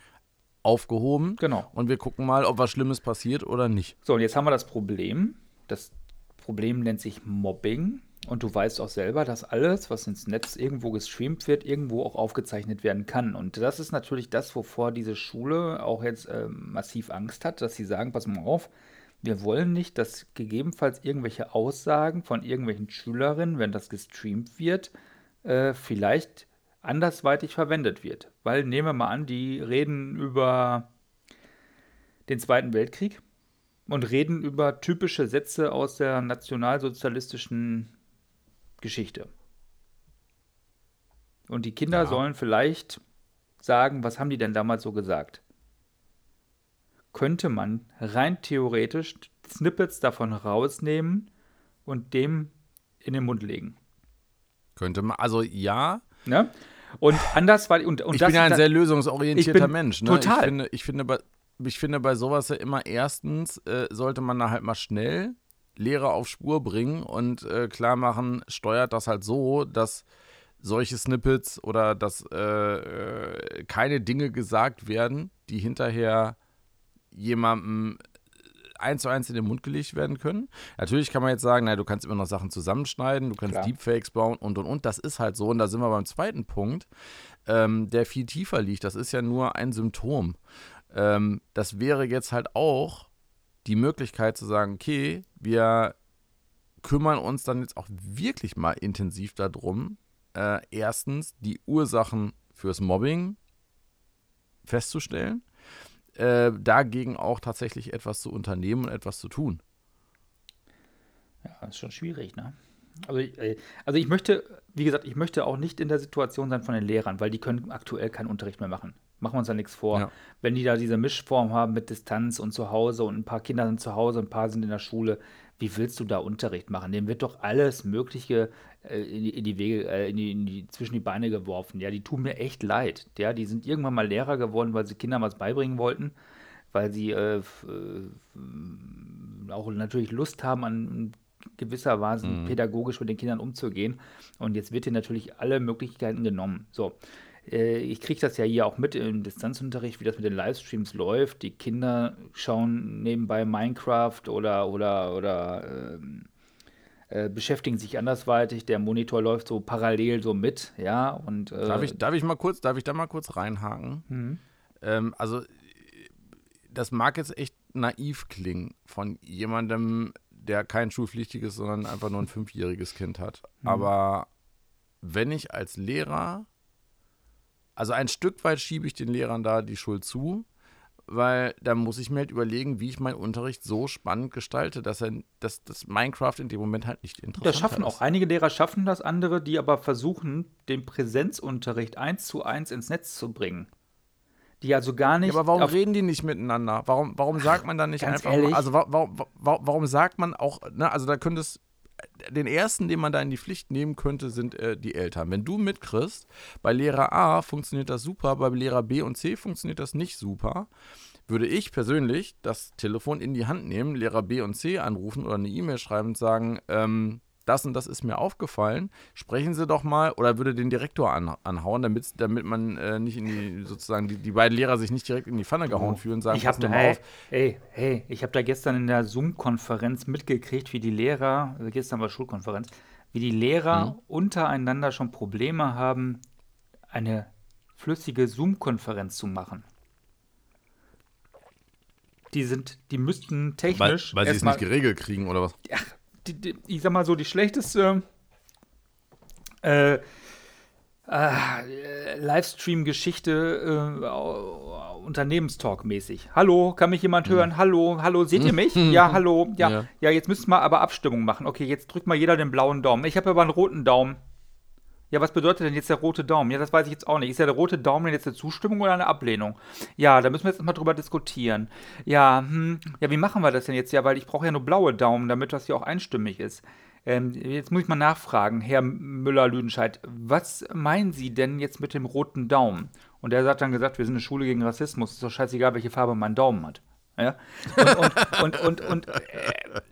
aufgehoben. Genau. Und wir gucken mal, ob was Schlimmes passiert oder nicht. So, und jetzt haben wir das Problem. Das Problem nennt sich Mobbing. Und du weißt auch selber, dass alles, was ins Netz irgendwo gestreamt wird, irgendwo auch aufgezeichnet werden kann. Und das ist natürlich das, wovor diese Schule auch jetzt äh, massiv Angst hat, dass sie sagen, pass mal auf, wir wollen nicht, dass gegebenenfalls irgendwelche Aussagen von irgendwelchen Schülerinnen, wenn das gestreamt wird, äh, vielleicht andersweitig verwendet wird. Weil nehmen wir mal an, die reden über den Zweiten Weltkrieg und reden über typische Sätze aus der nationalsozialistischen Geschichte. Und die Kinder ja. sollen vielleicht sagen, was haben die denn damals so gesagt? Könnte man rein theoretisch Snippets davon rausnehmen und dem in den Mund legen? Könnte man, also ja. Ne? Und anders war und, und ich bin ja ein sehr lösungsorientierter Mensch. Ne? Total. Ich finde, ich finde, bei, ich finde bei sowas ja immer erstens äh, sollte man da halt mal schnell Lehrer auf Spur bringen und äh, klar machen, steuert das halt so, dass solche Snippets oder dass äh, äh, keine Dinge gesagt werden, die hinterher jemandem eins zu eins in den Mund gelegt werden können. Natürlich kann man jetzt sagen, naja, du kannst immer noch Sachen zusammenschneiden, du kannst Klar. Deepfakes bauen und und und. Das ist halt so. Und da sind wir beim zweiten Punkt, ähm, der viel tiefer liegt. Das ist ja nur ein Symptom. Ähm, das wäre jetzt halt auch die Möglichkeit zu sagen, okay, wir kümmern uns dann jetzt auch wirklich mal intensiv darum, äh, erstens die Ursachen fürs Mobbing festzustellen äh, dagegen auch tatsächlich etwas zu unternehmen und etwas zu tun. Ja, ist schon schwierig, ne? Also äh, also ich möchte, wie gesagt, ich möchte auch nicht in der Situation sein von den Lehrern, weil die können aktuell keinen Unterricht mehr machen. Machen wir uns da nichts vor. Ja. Wenn die da diese Mischform haben mit Distanz und zu Hause und ein paar Kinder sind zu Hause, ein paar sind in der Schule, wie willst du da Unterricht machen? Dem wird doch alles Mögliche äh, in, die, in, die, Wege, äh, in, die, in die, zwischen die Beine geworfen. Ja, die tun mir echt leid. Ja, die sind irgendwann mal Lehrer geworden, weil sie Kindern was beibringen wollten, weil sie äh, äh auch natürlich Lust haben, an gewisser Weise mhm. pädagogisch mit den Kindern umzugehen. Und jetzt wird ihnen natürlich alle Möglichkeiten genommen. So. Äh, ich kriege das ja hier auch mit im Distanzunterricht, wie das mit den Livestreams läuft. Die Kinder schauen nebenbei Minecraft oder, oder, oder ähm, äh, beschäftigen sich andersweitig. Der Monitor läuft so parallel so mit, ja. Und, äh, darf, ich, darf ich mal kurz, darf ich da mal kurz reinhaken? Mhm. Ähm, also, das mag jetzt echt naiv klingen von jemandem, der kein schulpflichtiges, sondern einfach nur ein fünfjähriges Kind hat. Mhm. Aber wenn ich als Lehrer also ein Stück weit schiebe ich den Lehrern da die Schuld zu, weil da muss ich mir halt überlegen, wie ich meinen Unterricht so spannend gestalte, dass, er, dass das Minecraft in dem Moment halt nicht interessant ist. Das schaffen auch. Einige Lehrer schaffen das, andere, die aber versuchen, den Präsenzunterricht eins zu eins ins Netz zu bringen. Die also gar nicht. Ja, aber warum reden die nicht miteinander? Warum, warum sagt man dann nicht Ganz einfach ehrlich? also warum, warum, warum sagt man auch, ne, also da könnte es den ersten, den man da in die Pflicht nehmen könnte, sind äh, die Eltern. Wenn du mitkriegst, bei Lehrer A funktioniert das super, bei Lehrer B und C funktioniert das nicht super, würde ich persönlich das Telefon in die Hand nehmen, Lehrer B und C anrufen oder eine E-Mail schreiben und sagen, ähm, das und das ist mir aufgefallen, sprechen Sie doch mal oder würde den Direktor an, anhauen, damit, damit man äh, nicht in die, sozusagen, die, die beiden Lehrer sich nicht direkt in die Pfanne gehauen fühlen und sagen, ich habe da, hey, hey, hey, ich habe da gestern in der Zoom-Konferenz mitgekriegt, wie die Lehrer, also gestern war Schulkonferenz, wie die Lehrer mhm. untereinander schon Probleme haben, eine flüssige Zoom-Konferenz zu machen. Die sind, die müssten technisch. Weil, weil sie es nicht geregelt kriegen, oder was? Ja, die, die, ich sag mal so, die schlechteste äh, äh, Livestream-Geschichte äh, Unternehmenstalk-mäßig. Hallo, kann mich jemand hören? Mhm. Hallo, hallo, seht ihr mich? (laughs) ja, hallo. Ja, ja, ja, jetzt müsst ihr mal aber Abstimmung machen. Okay, jetzt drückt mal jeder den blauen Daumen. Ich habe aber einen roten Daumen. Ja, was bedeutet denn jetzt der rote Daumen? Ja, das weiß ich jetzt auch nicht. Ist ja der rote Daumen jetzt eine Zustimmung oder eine Ablehnung? Ja, da müssen wir jetzt mal drüber diskutieren. Ja, hm, ja, wie machen wir das denn jetzt? Ja, weil ich brauche ja nur blaue Daumen, damit das ja auch einstimmig ist. Ähm, jetzt muss ich mal nachfragen, Herr Müller-Lüdenscheid, was meinen Sie denn jetzt mit dem roten Daumen? Und er hat dann gesagt, wir sind eine Schule gegen Rassismus. Ist doch scheißegal, welche Farbe mein Daumen hat. Ja? Und, und, und, und, und äh,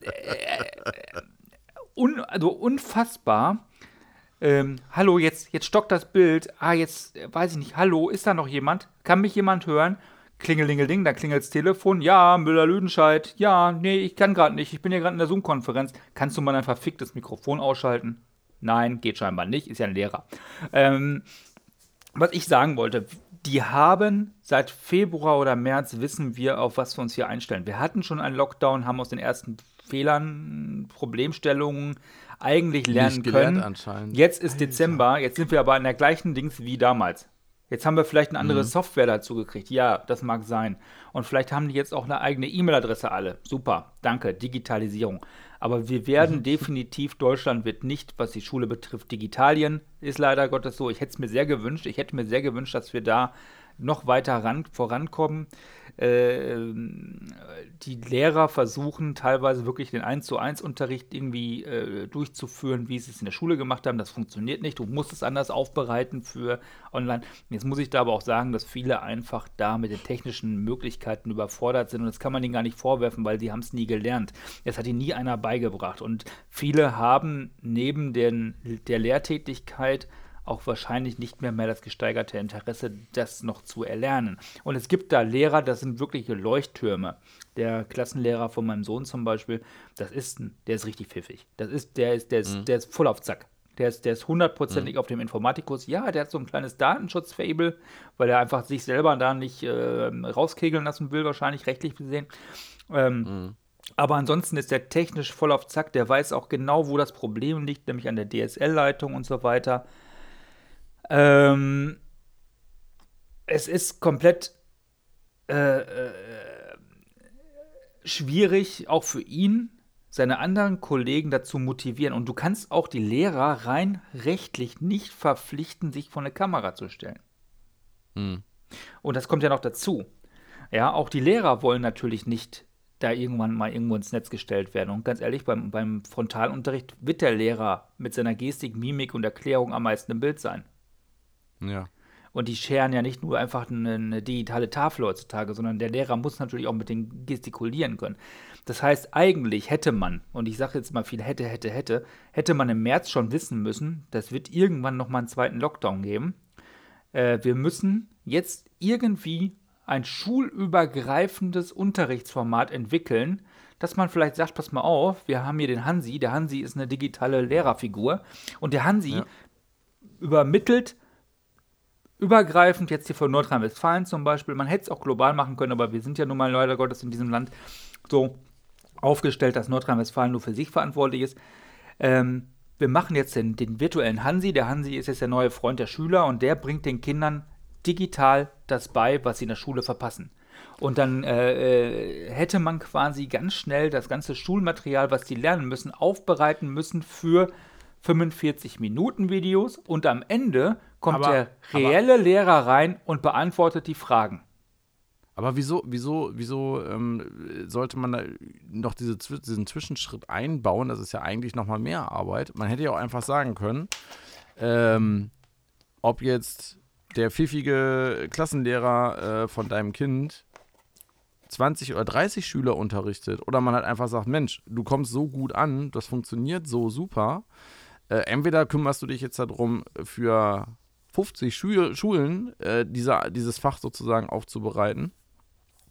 äh, un, also unfassbar ähm, hallo, jetzt, jetzt stockt das Bild. Ah, jetzt äh, weiß ich nicht. Hallo, ist da noch jemand? Kann mich jemand hören? Klingelingeling, da klingelt das Telefon. Ja, Müller-Lüdenscheid. Ja, nee, ich kann gerade nicht. Ich bin ja gerade in der Zoom-Konferenz. Kannst du mal ein verficktes Mikrofon ausschalten? Nein, geht scheinbar nicht. Ist ja ein Lehrer. Ähm, was ich sagen wollte, die haben seit Februar oder März wissen wir, auf was wir uns hier einstellen. Wir hatten schon einen Lockdown, haben aus den ersten Fehlern, Problemstellungen eigentlich lernen können. Jetzt ist Alter. Dezember, jetzt sind wir aber in der gleichen Dings wie damals. Jetzt haben wir vielleicht eine andere mhm. Software dazu gekriegt. Ja, das mag sein. Und vielleicht haben die jetzt auch eine eigene E-Mail-Adresse alle. Super, danke, Digitalisierung. Aber wir werden mhm. (laughs) definitiv, Deutschland wird nicht, was die Schule betrifft, Digitalien ist leider Gottes so. Ich hätte es mir sehr gewünscht. Ich hätte mir sehr gewünscht, dass wir da noch weiter ran, vorankommen. Äh, die Lehrer versuchen teilweise wirklich den 1 zu 1 Unterricht irgendwie äh, durchzuführen, wie sie es in der Schule gemacht haben. Das funktioniert nicht. Du musst es anders aufbereiten für online. Jetzt muss ich da aber auch sagen, dass viele einfach da mit den technischen Möglichkeiten überfordert sind. Und das kann man ihnen gar nicht vorwerfen, weil sie haben es nie gelernt. Es hat ihnen nie einer beigebracht. Und viele haben neben den, der Lehrtätigkeit auch wahrscheinlich nicht mehr mehr das gesteigerte Interesse, das noch zu erlernen. Und es gibt da Lehrer, das sind wirkliche Leuchttürme. Der Klassenlehrer von meinem Sohn zum Beispiel, das ist ein, der ist richtig pfiffig. Das ist, der ist, der ist, mhm. der ist voll auf Zack. Der ist, der ist hundertprozentig mhm. auf dem Informatikkurs. Ja, der hat so ein kleines Datenschutz-Fable, weil er einfach sich selber da nicht äh, rauskegeln lassen will, wahrscheinlich rechtlich gesehen. Ähm, mhm. Aber ansonsten ist der technisch voll auf Zack. Der weiß auch genau, wo das Problem liegt, nämlich an der DSL-Leitung und so weiter. Ähm, es ist komplett äh, äh, schwierig, auch für ihn, seine anderen Kollegen dazu motivieren. Und du kannst auch die Lehrer rein rechtlich nicht verpflichten, sich vor eine Kamera zu stellen. Mhm. Und das kommt ja noch dazu. Ja, auch die Lehrer wollen natürlich nicht da irgendwann mal irgendwo ins Netz gestellt werden. Und ganz ehrlich, beim, beim Frontalunterricht wird der Lehrer mit seiner Gestik, Mimik und Erklärung am meisten im Bild sein. Ja. Und die scheren ja nicht nur einfach eine, digitale Tafel heutzutage, sondern der Lehrer muss natürlich auch mit den gestikulieren können. Das heißt, eigentlich hätte man, und ich sage jetzt mal viel hätte, hätte, hätte, hätte man im März schon wissen müssen, das wird irgendwann nochmal einen zweiten Lockdown geben. Äh, wir müssen jetzt irgendwie ein schulübergreifendes Unterrichtsformat entwickeln, dass man vielleicht sagt, pass mal auf, wir haben hier den Hansi, der Hansi ist eine digitale Lehrerfigur und der Hansi ja. übermittelt übergreifend, jetzt hier von Nordrhein-Westfalen zum Beispiel, man hätte es auch global machen können, aber wir sind ja nun mal leider Gottes in diesem Land so aufgestellt, dass Nordrhein-Westfalen nur für sich verantwortlich ist. Ähm, wir machen jetzt den, den virtuellen Hansi. Der Hansi ist jetzt der neue Freund der Schüler und der bringt den Kindern digital das bei, was sie in der Schule verpassen. Und dann äh, äh hätte man quasi ganz schnell das ganze Schulmaterial, was die lernen müssen, aufbereiten müssen für 45 Minuten Videos und am Ende kommt aber, der reelle aber, Lehrer rein und beantwortet die Fragen. Aber wieso, wieso, wieso ähm, sollte man da noch diese, diesen Zwischenschritt einbauen? Das ist ja eigentlich nochmal mehr Arbeit. Man hätte ja auch einfach sagen können, ähm, ob jetzt der pfiffige Klassenlehrer äh, von deinem Kind 20 oder 30 Schüler unterrichtet oder man halt einfach sagt, Mensch, du kommst so gut an, das funktioniert so super, äh, entweder kümmerst du dich jetzt darum, für 50 Schu Schulen äh, dieser, dieses Fach sozusagen aufzubereiten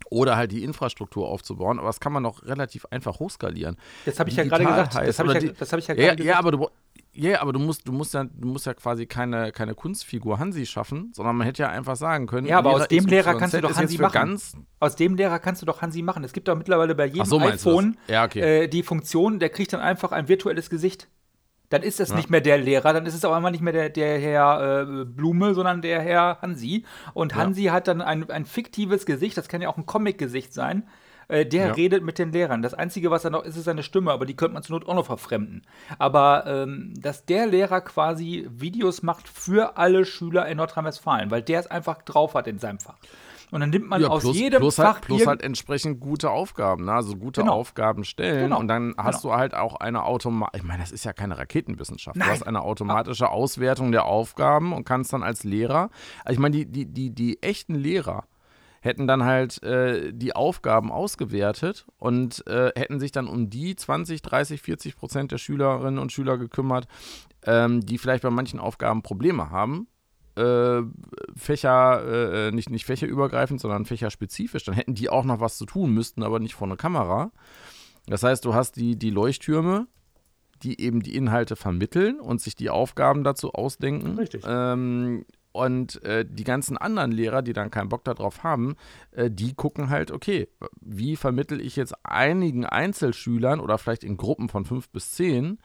oder halt die Infrastruktur aufzubauen, aber das kann man doch relativ einfach hochskalieren. Das habe ich ja gerade gesagt. Das habe ich, ja, hab ich ja, ja, ja, aber du, ja, aber du musst, du musst ja, du musst ja quasi keine, keine Kunstfigur Hansi schaffen, sondern man hätte ja einfach sagen können. Ja, aber aus dem Lehrer kannst du doch Hansi machen. aus dem Lehrer kannst du doch Hansi machen. Es gibt doch mittlerweile bei jedem so, iPhone ja, okay. äh, die Funktion, der kriegt dann einfach ein virtuelles Gesicht. Dann ist es ja. nicht mehr der Lehrer, dann ist es auch einmal nicht mehr der, der Herr äh, Blume, sondern der Herr Hansi. Und Hansi ja. hat dann ein, ein fiktives Gesicht, das kann ja auch ein Comic-Gesicht sein. Äh, der ja. redet mit den Lehrern. Das Einzige, was er noch ist, ist seine Stimme, aber die könnte man zur Not auch noch verfremden. Aber ähm, dass der Lehrer quasi Videos macht für alle Schüler in Nordrhein-Westfalen, weil der es einfach drauf hat in seinem Fach. Und dann nimmt man ja, aus plus, jedem plus Fach. Halt, plus halt entsprechend gute Aufgaben, ne? also gute genau. Aufgaben stellen. Genau. Und dann hast genau. du halt auch eine automatische, ich meine, das ist ja keine Raketenwissenschaft. Nein. Du hast eine automatische Auswertung der Aufgaben und kannst dann als Lehrer, also ich meine, die, die, die, die echten Lehrer, hätten dann halt äh, die Aufgaben ausgewertet und äh, hätten sich dann um die 20, 30, 40 Prozent der Schülerinnen und Schüler gekümmert, ähm, die vielleicht bei manchen Aufgaben Probleme haben äh, Fächer, äh, äh, nicht, nicht fächerübergreifend, sondern fächerspezifisch, dann hätten die auch noch was zu tun, müssten aber nicht vor einer Kamera. Das heißt, du hast die, die Leuchttürme, die eben die Inhalte vermitteln und sich die Aufgaben dazu ausdenken. Richtig. Ähm, und äh, die ganzen anderen Lehrer, die dann keinen Bock darauf haben, äh, die gucken halt, okay, wie vermittel ich jetzt einigen Einzelschülern oder vielleicht in Gruppen von fünf bis zehn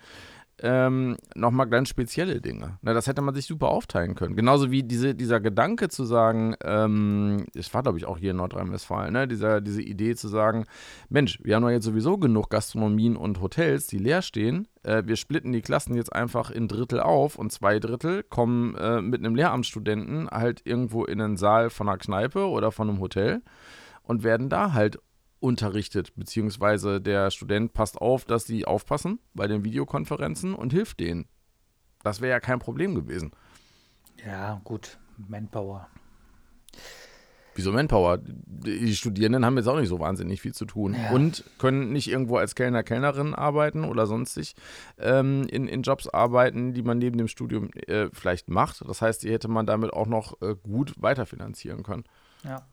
ähm, nochmal ganz spezielle Dinge. Na, das hätte man sich super aufteilen können. Genauso wie diese, dieser Gedanke zu sagen, ähm, das war glaube ich auch hier in Nordrhein-Westfalen, ne? Dieser, diese Idee zu sagen, Mensch, wir haben doch jetzt sowieso genug Gastronomien und Hotels, die leer stehen. Äh, wir splitten die Klassen jetzt einfach in Drittel auf und zwei Drittel kommen äh, mit einem Lehramtsstudenten halt irgendwo in einen Saal von einer Kneipe oder von einem Hotel und werden da halt unterrichtet, beziehungsweise der Student passt auf, dass sie aufpassen bei den Videokonferenzen und hilft denen. Das wäre ja kein Problem gewesen. Ja, gut, Manpower. Wieso Manpower? Die Studierenden haben jetzt auch nicht so wahnsinnig viel zu tun ja. und können nicht irgendwo als Kellner, Kellnerin arbeiten oder sonstig ähm, in, in Jobs arbeiten, die man neben dem Studium äh, vielleicht macht. Das heißt, die hätte man damit auch noch äh, gut weiterfinanzieren können. Ja,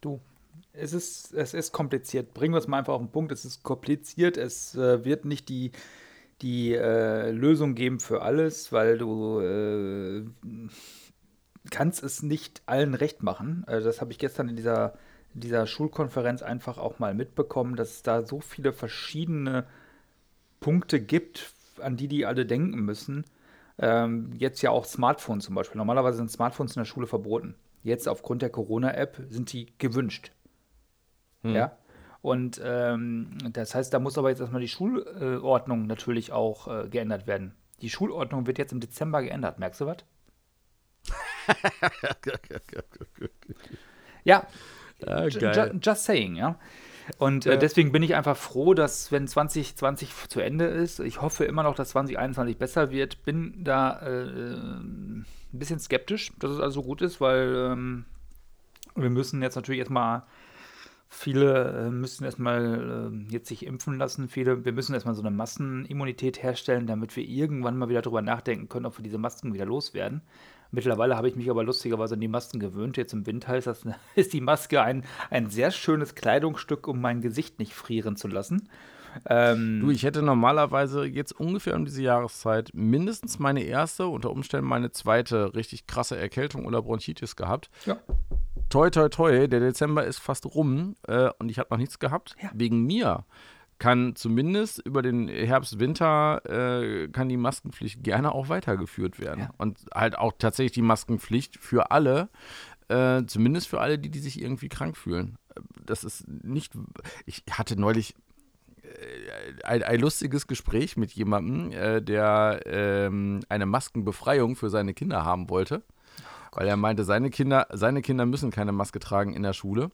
du. Es ist, es ist kompliziert. Bringen wir es mal einfach auf den Punkt. Es ist kompliziert. Es äh, wird nicht die, die äh, Lösung geben für alles, weil du äh, kannst es nicht allen recht machen. Also das habe ich gestern in dieser, in dieser Schulkonferenz einfach auch mal mitbekommen, dass es da so viele verschiedene Punkte gibt, an die die alle denken müssen. Ähm, jetzt ja auch Smartphones zum Beispiel. Normalerweise sind Smartphones in der Schule verboten. Jetzt aufgrund der Corona-App sind die gewünscht. Hm. Ja. Und ähm, das heißt, da muss aber jetzt erstmal die Schulordnung natürlich auch äh, geändert werden. Die Schulordnung wird jetzt im Dezember geändert, merkst du was? (laughs) ja, ah, ju just saying, ja. Und äh, deswegen bin ich einfach froh, dass wenn 2020 zu Ende ist, ich hoffe immer noch, dass 2021 besser wird, bin da äh, ein bisschen skeptisch, dass es also gut ist, weil ähm, wir müssen jetzt natürlich erstmal Viele äh, müssen erstmal äh, jetzt sich impfen lassen. Viele, wir müssen erstmal so eine Massenimmunität herstellen, damit wir irgendwann mal wieder darüber nachdenken können, ob wir diese Masken wieder loswerden. Mittlerweile habe ich mich aber lustigerweise an die Masken gewöhnt. Jetzt im Winter ist, das, (laughs) ist die Maske ein, ein sehr schönes Kleidungsstück, um mein Gesicht nicht frieren zu lassen. Ähm, du, ich hätte normalerweise jetzt ungefähr um diese Jahreszeit mindestens meine erste, unter Umständen meine zweite richtig krasse Erkältung oder Bronchitis gehabt. Ja. Toi, toi, toi, der Dezember ist fast rum äh, und ich habe noch nichts gehabt. Ja. Wegen mir kann zumindest über den Herbst, Winter, äh, kann die Maskenpflicht gerne auch weitergeführt werden. Ja. Und halt auch tatsächlich die Maskenpflicht für alle, äh, zumindest für alle, die, die sich irgendwie krank fühlen. Das ist nicht, ich hatte neulich äh, ein, ein lustiges Gespräch mit jemandem, äh, der ähm, eine Maskenbefreiung für seine Kinder haben wollte. Weil er meinte, seine Kinder, seine Kinder müssen keine Maske tragen in der Schule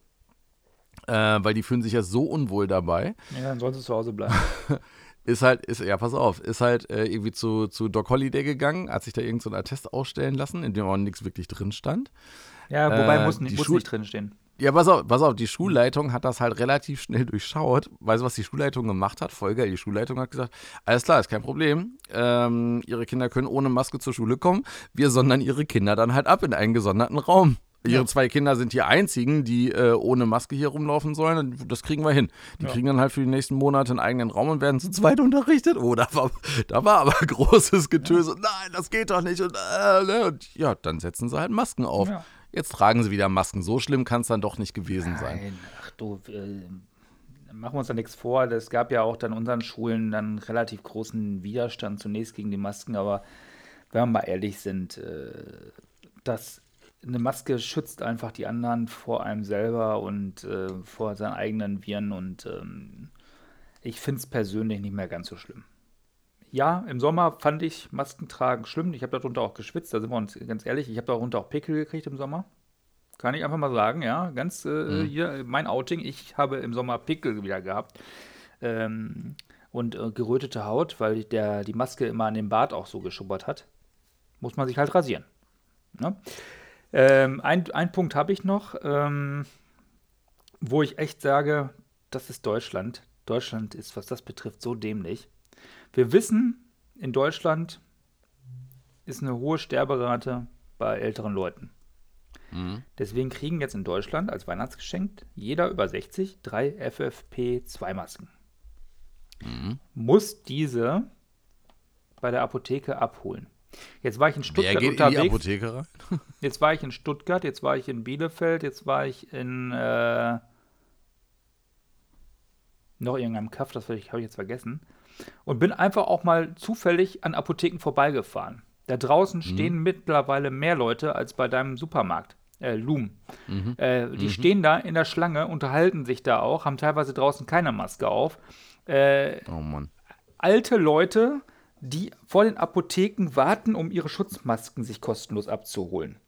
äh, weil die fühlen sich ja so unwohl dabei. Ja, dann sollen sie zu Hause bleiben. (laughs) ist halt, ist, ja, pass auf, ist halt äh, irgendwie zu, zu Doc Holiday gegangen, hat sich da irgendein so Attest ausstellen lassen, in dem auch nichts wirklich drin stand. Ja, wobei äh, muss, nicht, muss nicht drin stehen. Ja, pass auf, pass auf, die Schulleitung hat das halt relativ schnell durchschaut. Weißt du, was die Schulleitung gemacht hat? Folge, die Schulleitung hat gesagt, alles klar, ist kein Problem. Ähm, ihre Kinder können ohne Maske zur Schule kommen. Wir sondern ihre Kinder dann halt ab in einen gesonderten Raum. Ihre ja. zwei Kinder sind die einzigen, die äh, ohne Maske hier rumlaufen sollen. Das kriegen wir hin. Die ja. kriegen dann halt für die nächsten Monate einen eigenen Raum und werden zu zweit unterrichtet. Oh, da war, da war aber (laughs) großes Getöse. Ja. Nein, das geht doch nicht. Und, äh, ne? und, ja, dann setzen sie halt Masken auf. Jetzt tragen sie wieder Masken. So schlimm kann es dann doch nicht gewesen Nein. sein. Ach du, äh, machen wir uns da nichts vor. Es gab ja auch dann unseren Schulen dann relativ großen Widerstand zunächst gegen die Masken. Aber wenn wir mal ehrlich sind, äh, das eine Maske schützt einfach die anderen vor einem selber und äh, vor seinen eigenen Viren und ähm, ich finde es persönlich nicht mehr ganz so schlimm. Ja, im Sommer fand ich Maskentragen schlimm. Ich habe darunter auch geschwitzt, da sind wir uns ganz ehrlich. Ich habe darunter auch Pickel gekriegt im Sommer. Kann ich einfach mal sagen, ja. Ganz äh, mhm. hier mein Outing. Ich habe im Sommer Pickel wieder gehabt. Ähm, und äh, gerötete Haut, weil der, die Maske immer an dem Bart auch so geschubbert hat. Muss man sich halt rasieren. Ne? Ähm, ein, ein Punkt habe ich noch, ähm, wo ich echt sage, das ist Deutschland. Deutschland ist, was das betrifft, so dämlich. Wir wissen, in Deutschland ist eine hohe Sterberate bei älteren Leuten. Mhm. Deswegen kriegen jetzt in Deutschland als Weihnachtsgeschenk jeder über 60 drei FFP2-Masken. Mhm. Muss diese bei der Apotheke abholen. Jetzt war ich in Stuttgart Wer geht unterwegs. In die Apotheke rein? (laughs) jetzt war ich in Stuttgart, jetzt war ich in Bielefeld, jetzt war ich in äh, noch irgendeinem Kaff, das habe ich, jetzt vergessen. Und bin einfach auch mal zufällig an Apotheken vorbeigefahren. Da draußen mhm. stehen mittlerweile mehr Leute als bei deinem Supermarkt. Äh, Loom. Mhm. Äh, die mhm. stehen da in der Schlange, unterhalten sich da auch, haben teilweise draußen keine Maske auf. Äh, oh Mann. Alte Leute, die vor den Apotheken warten, um ihre Schutzmasken sich kostenlos abzuholen.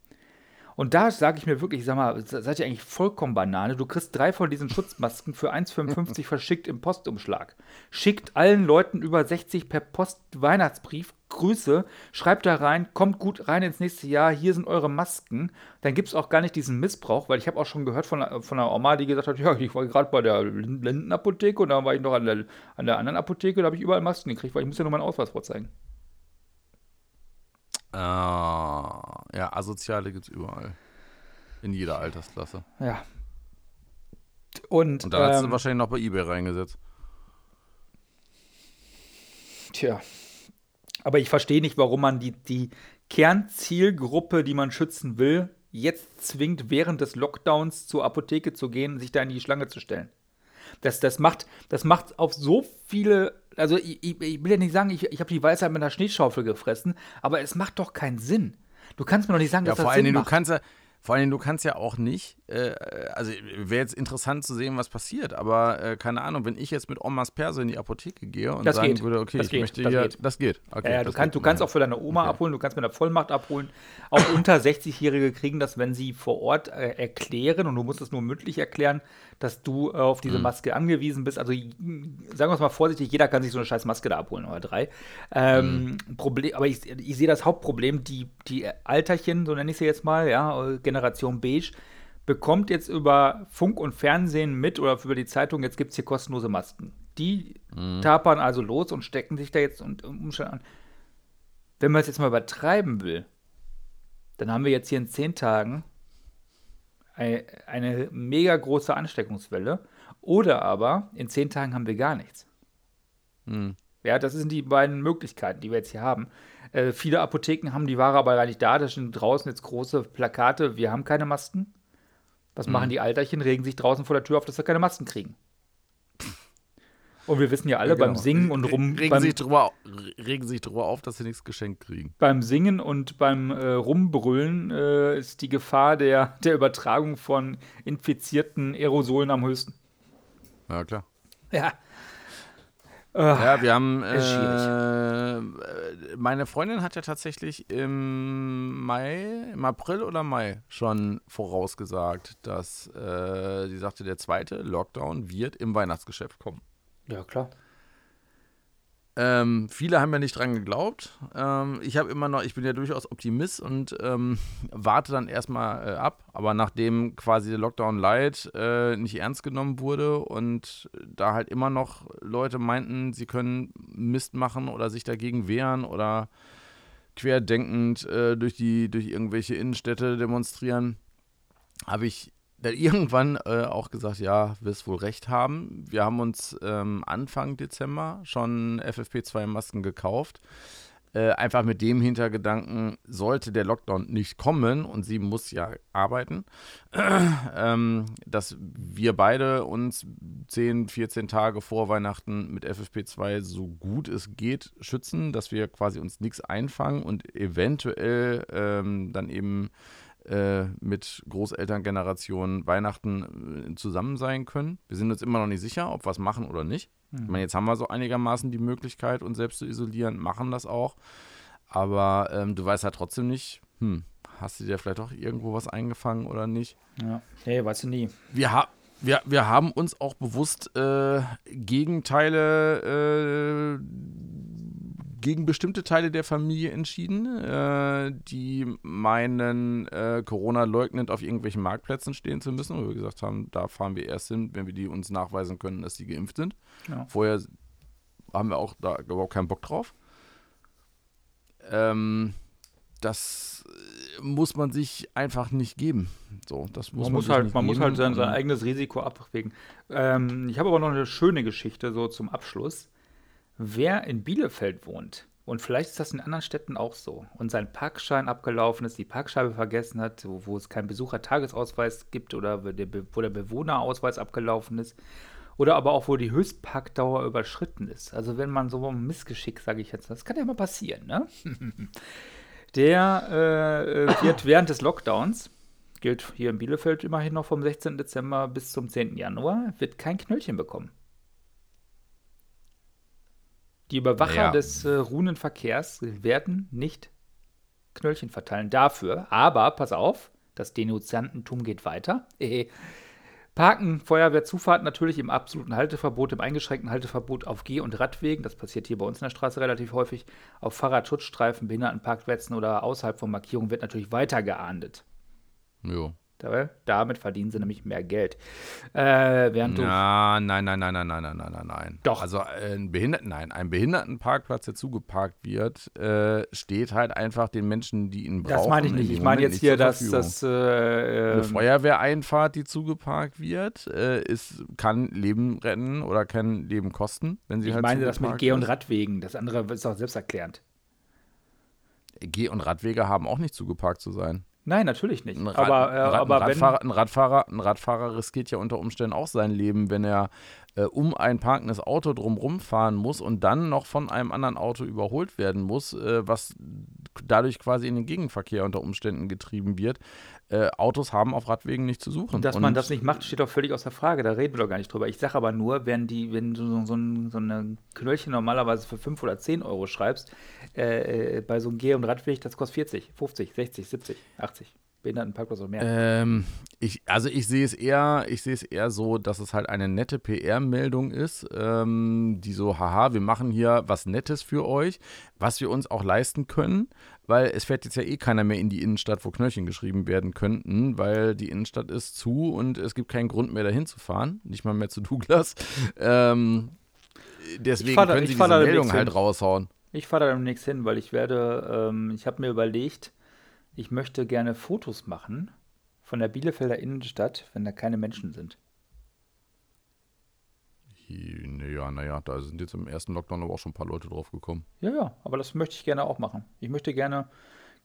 Und da sage ich mir wirklich, sag mal, seid ihr eigentlich vollkommen Banane? Du kriegst drei von diesen Schutzmasken für 1,55 (laughs) verschickt im Postumschlag. Schickt allen Leuten über 60 per Post Weihnachtsbrief. Grüße, schreibt da rein, kommt gut rein ins nächste Jahr, hier sind eure Masken. Dann gibt es auch gar nicht diesen Missbrauch, weil ich habe auch schon gehört von, von einer Oma, die gesagt hat, (laughs) ja, ich war gerade bei der Lindenapotheke und dann war ich noch an der, an der anderen Apotheke, da habe ich überall Masken gekriegt, weil ich muss ja nur meinen Ausweis vorzeigen. Ah, ja, Asoziale gibt es überall. In jeder Altersklasse. Ja. Und, Und da ähm, hast du wahrscheinlich noch bei eBay reingesetzt. Tja. Aber ich verstehe nicht, warum man die, die Kernzielgruppe, die man schützen will, jetzt zwingt, während des Lockdowns zur Apotheke zu gehen, sich da in die Schlange zu stellen. Das, das, macht, das macht auf so viele also ich, ich, ich, will ja nicht sagen, ich, ich habe die Weisheit mit einer Schneeschaufel gefressen, aber es macht doch keinen Sinn. Du kannst mir doch nicht sagen, ja, dass das Sinn Dingen, macht. Du kannst ja, vor allem, du kannst ja auch nicht, äh, also wäre jetzt interessant zu sehen, was passiert, aber äh, keine Ahnung, wenn ich jetzt mit Omas Perso in die Apotheke gehe und das sagen geht. würde, okay, das ich geht. möchte das hier, geht. das geht. Okay, ja, ja, du, kannst, du kannst auch für deine Oma okay. abholen, du kannst mit einer Vollmacht abholen. Auch unter 60-Jährige kriegen das, wenn sie vor Ort äh, erklären, und du musst es nur mündlich erklären, dass du äh, auf diese mhm. Maske angewiesen bist. Also sagen wir es mal vorsichtig, jeder kann sich so eine scheiß Maske da abholen oder drei. Ähm, mhm. Problem, aber ich, ich sehe das Hauptproblem, die, die Alterchen, so nenne ich sie jetzt mal, ja, Generation Beige, bekommt jetzt über Funk und Fernsehen mit oder über die Zeitung, jetzt gibt es hier kostenlose Masken. Die mhm. tapern also los und stecken sich da jetzt und Umständen an. Wenn man es jetzt mal übertreiben will, dann haben wir jetzt hier in zehn Tagen eine, eine mega große Ansteckungswelle. Oder aber in zehn Tagen haben wir gar nichts. Mhm. Ja, das sind die beiden Möglichkeiten, die wir jetzt hier haben. Äh, viele Apotheken haben die Ware aber gar nicht da. Da sind draußen jetzt große Plakate. Wir haben keine Masken. Was mhm. machen die Alterchen? Regen sich draußen vor der Tür auf, dass wir keine Masken kriegen. Und wir wissen ja alle, ja, genau. beim Singen und rum. Regen, beim, sich drüber, regen sich drüber auf, dass sie nichts geschenkt kriegen. Beim Singen und beim äh, Rumbrüllen äh, ist die Gefahr der, der Übertragung von infizierten Aerosolen am höchsten. Ja, klar. Ja. Ja, wir haben. Äh, meine Freundin hat ja tatsächlich im Mai, im April oder Mai schon vorausgesagt, dass äh, sie sagte, der zweite Lockdown wird im Weihnachtsgeschäft kommen. Ja, klar. Ähm, viele haben ja nicht dran geglaubt. Ähm, ich habe immer noch, ich bin ja durchaus Optimist und ähm, warte dann erstmal äh, ab. Aber nachdem quasi der Lockdown Light äh, nicht ernst genommen wurde und da halt immer noch Leute meinten, sie können Mist machen oder sich dagegen wehren oder querdenkend äh, durch, die, durch irgendwelche Innenstädte demonstrieren, habe ich dann irgendwann äh, auch gesagt, ja, wirst wohl recht haben. Wir haben uns ähm, Anfang Dezember schon FFP2-Masken gekauft. Äh, einfach mit dem Hintergedanken, sollte der Lockdown nicht kommen und sie muss ja arbeiten, (clears throat) ähm, dass wir beide uns 10, 14 Tage vor Weihnachten mit FFP2 so gut es geht schützen, dass wir quasi uns nichts einfangen und eventuell ähm, dann eben äh, mit Großelterngenerationen Weihnachten äh, zusammen sein können. Wir sind uns immer noch nicht sicher, ob wir es machen oder nicht. Mhm. Ich meine, jetzt haben wir so einigermaßen die Möglichkeit, uns selbst zu isolieren, machen das auch. Aber ähm, du weißt halt trotzdem nicht, hm, hast du dir vielleicht auch irgendwo was eingefangen oder nicht? Ja, nee, weißt du nie. Wir, ha wir, wir haben uns auch bewusst äh, Gegenteile äh, gegen bestimmte Teile der Familie entschieden, äh, die meinen, äh, Corona leugnend auf irgendwelchen Marktplätzen stehen zu müssen, wo wir gesagt haben, da fahren wir erst hin, wenn wir die uns nachweisen können, dass sie geimpft sind. Ja. Vorher haben wir auch da überhaupt keinen Bock drauf. Ähm, das muss man sich einfach nicht geben. So, das muss man, man muss halt, man muss halt sein, sein eigenes Risiko abwägen. Ähm, ich habe aber noch eine schöne Geschichte so zum Abschluss. Wer in Bielefeld wohnt, und vielleicht ist das in anderen Städten auch so, und sein Parkschein abgelaufen ist, die Parkscheibe vergessen hat, wo, wo es keinen Besuchertagesausweis gibt oder wo der, wo der Bewohnerausweis abgelaufen ist, oder aber auch, wo die Höchstparkdauer überschritten ist. Also wenn man so ein Missgeschick, sage ich jetzt, das kann ja mal passieren, ne? (laughs) Der äh, äh, wird während des Lockdowns, gilt hier in Bielefeld immerhin noch vom 16. Dezember bis zum 10. Januar, wird kein Knöllchen bekommen. Die Überwacher ja. des äh, Runenverkehrs werden nicht Knöllchen verteilen dafür. Aber, pass auf, Das Denunziantentum geht weiter. Äh, Parken, Feuerwehr, Zufahrt natürlich im absoluten Halteverbot, im eingeschränkten Halteverbot auf Geh- und Radwegen. Das passiert hier bei uns in der Straße relativ häufig. Auf Fahrradschutzstreifen, Behindertenparkplätzen oder außerhalb von Markierungen wird natürlich weiter geahndet. Jo. Damit verdienen sie nämlich mehr Geld. Äh, während Na, nein, nein, nein, nein, nein, nein, nein, nein, nein. Doch. Also ein Behinderten, nein, ein Behindertenparkplatz, der zugeparkt wird, äh, steht halt einfach den Menschen, die ihn brauchen. Das meine ich nicht. Ich meine jetzt hier, dass das. Äh, Eine ähm, Feuerwehreinfahrt, die zugeparkt wird, äh, ist, kann Leben retten oder kann Leben kosten, wenn sie ich halt Ich meine das mit Geh- und Radwegen. Das andere ist auch selbsterklärend. Geh- und Radwege haben auch nicht zugeparkt zu sein. Nein, natürlich nicht. Ein, Rad, aber, äh, ein, Rad, ein, Radfahrer, ein, Radfahrer, ein Radfahrer riskiert ja unter Umständen auch sein Leben, wenn er äh, um ein parkendes Auto drumherum fahren muss und dann noch von einem anderen Auto überholt werden muss, äh, was dadurch quasi in den Gegenverkehr unter Umständen getrieben wird. Äh, Autos haben auf Radwegen nicht zu suchen. Dass und man das nicht macht, steht doch völlig außer Frage. Da reden wir doch gar nicht drüber. Ich sage aber nur, wenn, die, wenn du so, so, ein, so eine Knöllchen normalerweise für 5 oder 10 Euro schreibst, äh, äh, bei so einem Geh- und Radweg, das kostet 40, 50, 60, 70, 80. Behindertenparkplatz oder mehr? Ähm, ich, also ich sehe es eher, ich sehe es eher so, dass es halt eine nette PR-Meldung ist, ähm, die so, haha, wir machen hier was Nettes für euch, was wir uns auch leisten können, weil es fährt jetzt ja eh keiner mehr in die Innenstadt, wo Knöllchen geschrieben werden könnten, weil die Innenstadt ist zu und es gibt keinen Grund mehr dahin zu fahren, nicht mal mehr zu Douglas. Ähm, deswegen da, können sie diese Meldung halt raushauen. Ich fahre da demnächst hin, weil ich werde, ähm, ich habe mir überlegt, ich möchte gerne Fotos machen von der Bielefelder Innenstadt, wenn da keine Menschen sind. Ja, naja, da sind jetzt im ersten Lockdown aber auch schon ein paar Leute drauf gekommen. Ja, ja, aber das möchte ich gerne auch machen. Ich möchte gerne,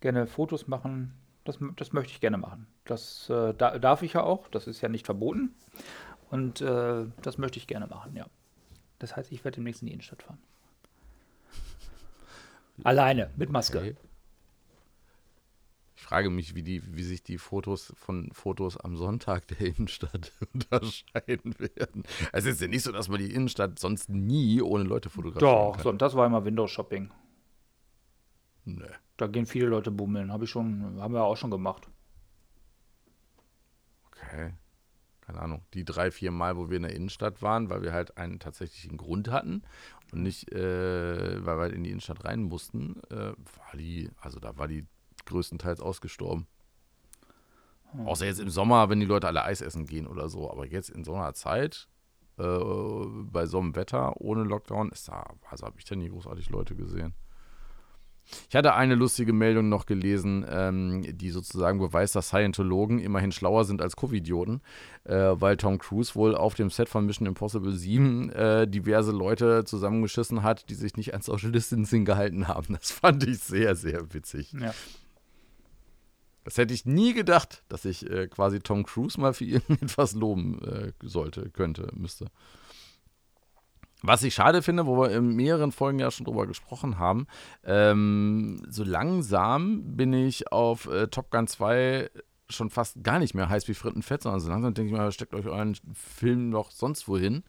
gerne Fotos machen. Das, das möchte ich gerne machen. Das äh, da, darf ich ja auch. Das ist ja nicht verboten. Und äh, das möchte ich gerne machen, ja. Das heißt, ich werde demnächst in die Innenstadt fahren. (laughs) Alleine, mit Maske. Okay. Ich frage mich, wie, die, wie sich die Fotos von Fotos am Sonntag der Innenstadt (laughs) unterscheiden werden. Es ist ja nicht so, dass man die Innenstadt sonst nie ohne Leute fotografieren Doch. Doch, das war immer Windows-Shopping. Nee. Da gehen viele Leute bummeln. Habe ich schon, haben wir auch schon gemacht. Okay. Keine Ahnung. Die drei, vier Mal, wo wir in der Innenstadt waren, weil wir halt einen tatsächlichen Grund hatten und nicht, äh, weil wir halt in die Innenstadt rein mussten, äh, war die, also da war die größtenteils ausgestorben. Hm. Außer jetzt im Sommer, wenn die Leute alle Eis essen gehen oder so. Aber jetzt in so einer Zeit, äh, bei so einem Wetter, ohne Lockdown, ist da, also habe ich da nie großartig Leute gesehen. Ich hatte eine lustige Meldung noch gelesen, ähm, die sozusagen beweist, dass Scientologen immerhin schlauer sind als Covidioten, äh, weil Tom Cruise wohl auf dem Set von Mission Impossible 7 äh, diverse Leute zusammengeschissen hat, die sich nicht an Social Distancing gehalten haben. Das fand ich sehr, sehr witzig. Ja. Das hätte ich nie gedacht, dass ich äh, quasi Tom Cruise mal für (laughs) irgendetwas loben äh, sollte, könnte, müsste. Was ich schade finde, wo wir in mehreren Folgen ja schon drüber gesprochen haben, ähm, so langsam bin ich auf äh, Top Gun 2 schon fast gar nicht mehr heiß wie Frittenfett, sondern so langsam denke ich mal, steckt euch euren Film noch sonst wohin.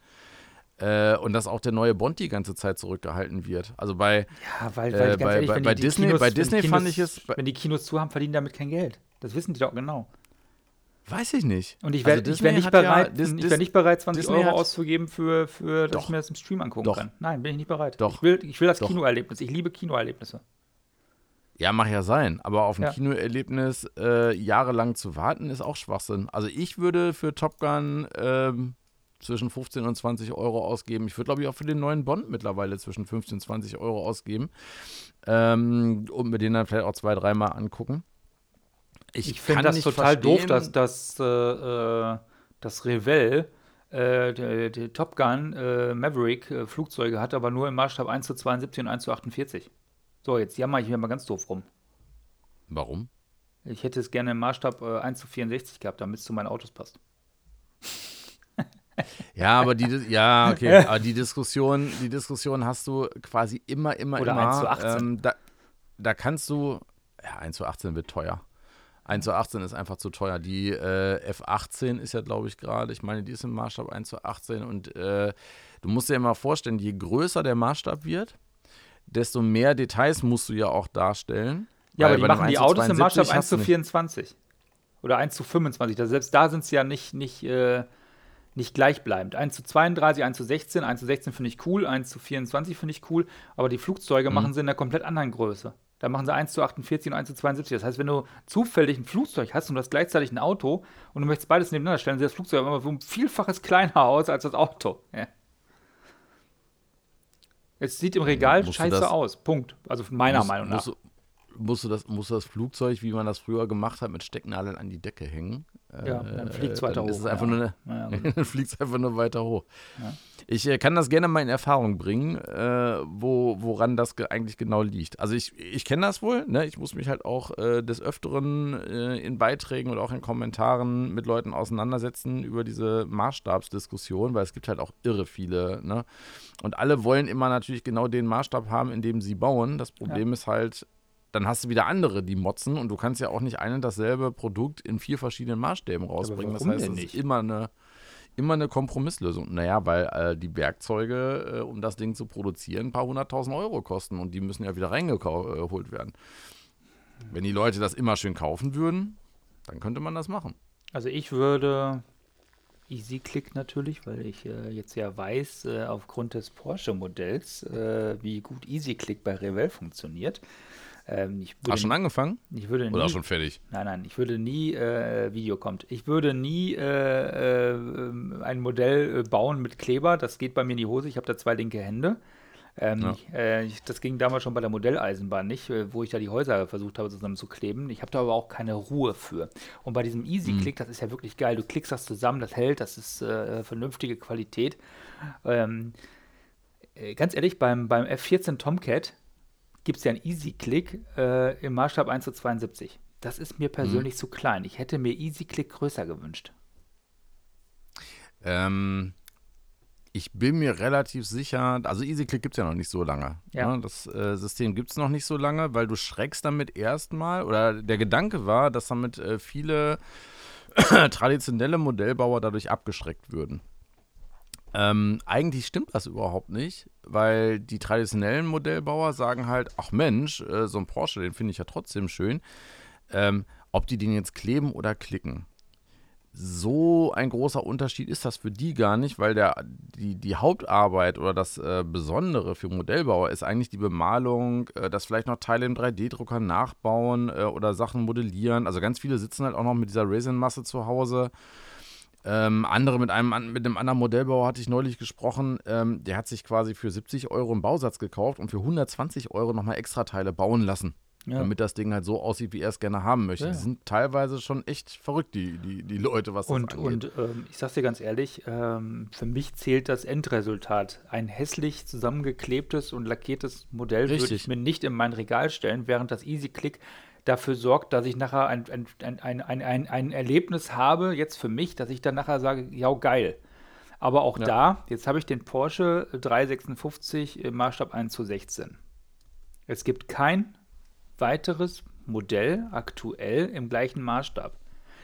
Äh, und dass auch der neue Bond die ganze Zeit zurückgehalten wird. Also bei, ja, weil, weil, äh, bei, ehrlich, bei, bei Disney, Kinos, bei Disney Kinos, fand ich es. Wenn die Kinos zu haben, verdienen damit kein Geld. Das wissen die doch genau. Weiß ich nicht. Und ich wäre also wär nicht, bereit, ja, ich wär nicht bereit, 20 Disney Euro auszugeben, für, für dass doch. ich mir das im Stream angucken doch. kann. Nein, bin ich nicht bereit. Doch. Ich will, ich will das doch. Kinoerlebnis. Ich liebe Kinoerlebnisse. Ja, mag ja sein. Aber auf ein ja. Kinoerlebnis äh, jahrelang zu warten, ist auch Schwachsinn. Also ich würde für Top Gun ähm, zwischen 15 und 20 Euro ausgeben. Ich würde, glaube ich, auch für den neuen Bond mittlerweile zwischen 15 und 20 Euro ausgeben. Ähm, und mir den dann vielleicht auch zwei, dreimal angucken. Ich, ich finde das total verstehen. doof, dass, dass, äh, äh das Revell äh, der, der, Top Gun äh, Maverick äh, Flugzeuge hat, aber nur im Maßstab 1 zu 72 und 1 zu 48. So, jetzt jammer ich mir mal ganz doof rum. Warum? Ich hätte es gerne im Maßstab 1 äh, zu 64 gehabt, damit es zu meinen Autos passt. Ja, aber die, ja, okay, (laughs) aber die Diskussion, die Diskussion hast du quasi immer, immer, Oder immer. 1 zu 18. Ähm, da, da kannst du, ja, 1 zu 18 wird teuer. 1 zu 18 ist einfach zu teuer. Die äh, F18 ist ja, glaube ich, gerade, ich meine, die ist im Maßstab 1 zu 18 und äh, du musst dir mal vorstellen, je größer der Maßstab wird, desto mehr Details musst du ja auch darstellen. Ja, aber die machen die Autos im Maßstab 1 zu 24. Oder 1 zu 25. Also selbst da sind es ja nicht, nicht, äh, nicht gleichbleibend. 1 zu 32, 1 zu 16, 1 zu 16 finde ich cool, 1 zu 24 finde ich cool, aber die Flugzeuge mhm. machen sie in einer komplett anderen Größe. Da machen sie 1 zu 48 und 1 zu 72. Das heißt, wenn du zufällig ein Flugzeug hast und du hast gleichzeitig ein Auto und du möchtest beides nebeneinander stellen, sieht das Flugzeug aber um Vielfaches kleiner aus als das Auto. Ja. Es sieht im Regal scheiße aus. Punkt. Also meiner musst, Meinung nach. Musst, musst, du das, musst du das Flugzeug, wie man das früher gemacht hat, mit Stecknadeln an die Decke hängen? Ja, dann fliegt es weiter hoch. Ja. nur eine, ja, (laughs) genau. dann fliegt es einfach nur weiter hoch. Ich äh, kann das gerne mal in Erfahrung bringen, äh, wo, woran das ge eigentlich genau liegt. Also ich, ich kenne das wohl, ne? ich muss mich halt auch äh, des Öfteren äh, in Beiträgen oder auch in Kommentaren mit Leuten auseinandersetzen über diese Maßstabsdiskussion, weil es gibt halt auch irre viele. Ne? Und alle wollen immer natürlich genau den Maßstab haben, in dem sie bauen. Das Problem ist halt, dann hast du wieder andere, die motzen und du kannst ja auch nicht ein und dasselbe Produkt in vier verschiedenen Maßstäben rausbringen. Das heißt, es ist immer eine, immer eine Kompromisslösung. Naja, weil äh, die Werkzeuge, äh, um das Ding zu produzieren, ein paar hunderttausend Euro kosten und die müssen ja wieder reingeholt werden. Wenn die Leute das immer schön kaufen würden, dann könnte man das machen. Also ich würde EasyClick natürlich, weil ich äh, jetzt ja weiß, äh, aufgrund des Porsche-Modells, äh, wie gut EasyClick bei Revell funktioniert. Ähm, Hast du schon angefangen? Ich würde nie, Oder schon fertig? Nein, nein, ich würde nie, äh, Video kommt, ich würde nie äh, äh, ein Modell äh, bauen mit Kleber. Das geht bei mir in die Hose. Ich habe da zwei linke Hände. Ähm, ja. ich, äh, ich, das ging damals schon bei der Modelleisenbahn nicht, äh, wo ich da die Häuser versucht habe zusammenzukleben. Ich habe da aber auch keine Ruhe für. Und bei diesem Easy-Click, mhm. das ist ja wirklich geil. Du klickst das zusammen, das hält, das ist vernünftige Qualität. Ähm, ganz ehrlich, beim, beim F14 Tomcat, gibt es ja einen Easy-Click äh, im Maßstab 1 zu 72. Das ist mir persönlich mhm. zu klein. Ich hätte mir Easy-Click größer gewünscht. Ähm, ich bin mir relativ sicher, also EasyClick gibt es ja noch nicht so lange. Ja. Ne? Das äh, System gibt es noch nicht so lange, weil du schreckst damit erstmal, oder der Gedanke war, dass damit äh, viele (clears throat) traditionelle Modellbauer dadurch abgeschreckt würden. Ähm, eigentlich stimmt das überhaupt nicht, weil die traditionellen Modellbauer sagen halt, ach Mensch, äh, so ein Porsche, den finde ich ja trotzdem schön. Ähm, ob die den jetzt kleben oder klicken. So ein großer Unterschied ist das für die gar nicht, weil der, die, die Hauptarbeit oder das äh, Besondere für Modellbauer ist eigentlich die Bemalung, äh, das vielleicht noch Teile im 3D-Drucker nachbauen äh, oder Sachen modellieren. Also ganz viele sitzen halt auch noch mit dieser Resin-Masse zu Hause ähm, andere mit einem, mit einem anderen Modellbauer hatte ich neulich gesprochen. Ähm, der hat sich quasi für 70 Euro einen Bausatz gekauft und für 120 Euro nochmal extra Teile bauen lassen. Ja. Damit das Ding halt so aussieht, wie er es gerne haben möchte. Ja. Die sind teilweise schon echt verrückt, die, die, die Leute, was und, das angeht. Und ähm, ich sag's dir ganz ehrlich, ähm, für mich zählt das Endresultat. Ein hässlich zusammengeklebtes und lackiertes Modell würde ich mir nicht in mein Regal stellen, während das Easy Click dafür sorgt, dass ich nachher ein, ein, ein, ein, ein, ein Erlebnis habe, jetzt für mich, dass ich dann nachher sage, ja, geil. Aber auch ja. da, jetzt habe ich den Porsche 356 im Maßstab 1 zu 16. Es gibt kein weiteres Modell aktuell im gleichen Maßstab.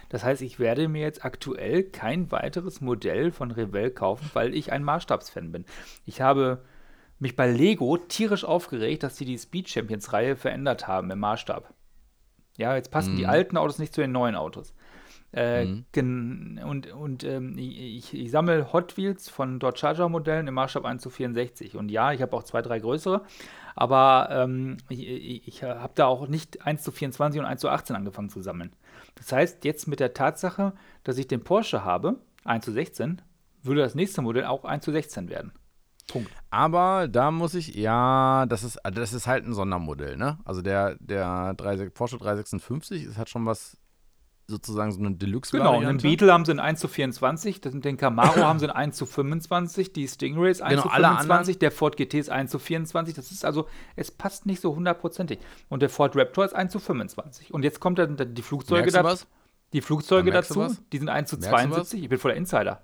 Das heißt, ich werde mir jetzt aktuell kein weiteres Modell von Revell kaufen, weil ich ein Maßstabsfan bin. Ich habe mich bei Lego tierisch aufgeregt, dass sie die Speed Champions Reihe verändert haben im Maßstab. Ja, jetzt passen mhm. die alten Autos nicht zu den neuen Autos. Äh, mhm. Und, und ähm, ich, ich sammle Hot Wheels von Dodge Charger Modellen im Maßstab 1 zu 64. Und ja, ich habe auch zwei, drei größere. Aber ähm, ich, ich, ich habe da auch nicht 1 zu 24 und 1 zu 18 angefangen zu sammeln. Das heißt, jetzt mit der Tatsache, dass ich den Porsche habe, 1 zu 16, würde das nächste Modell auch 1 zu 16 werden. Punkt. Aber da muss ich, ja, das ist, das ist halt ein Sondermodell, ne? Also der, der 3, Porsche 356 ist halt schon was, sozusagen so eine Deluxe-Variante. Genau, den Beetle haben sie in 1 zu 24, den Camaro haben sie in 1 zu 25, die Stingray ist 1 genau, zu 25, der Ford GT ist 1 zu 24. Das ist also, es passt nicht so hundertprozentig. Und der Ford Raptor ist 1 zu 25. Und jetzt kommt dann die Flugzeuge dazu. Die Flugzeuge dazu, die sind 1 zu 72. Ich bin voller Insider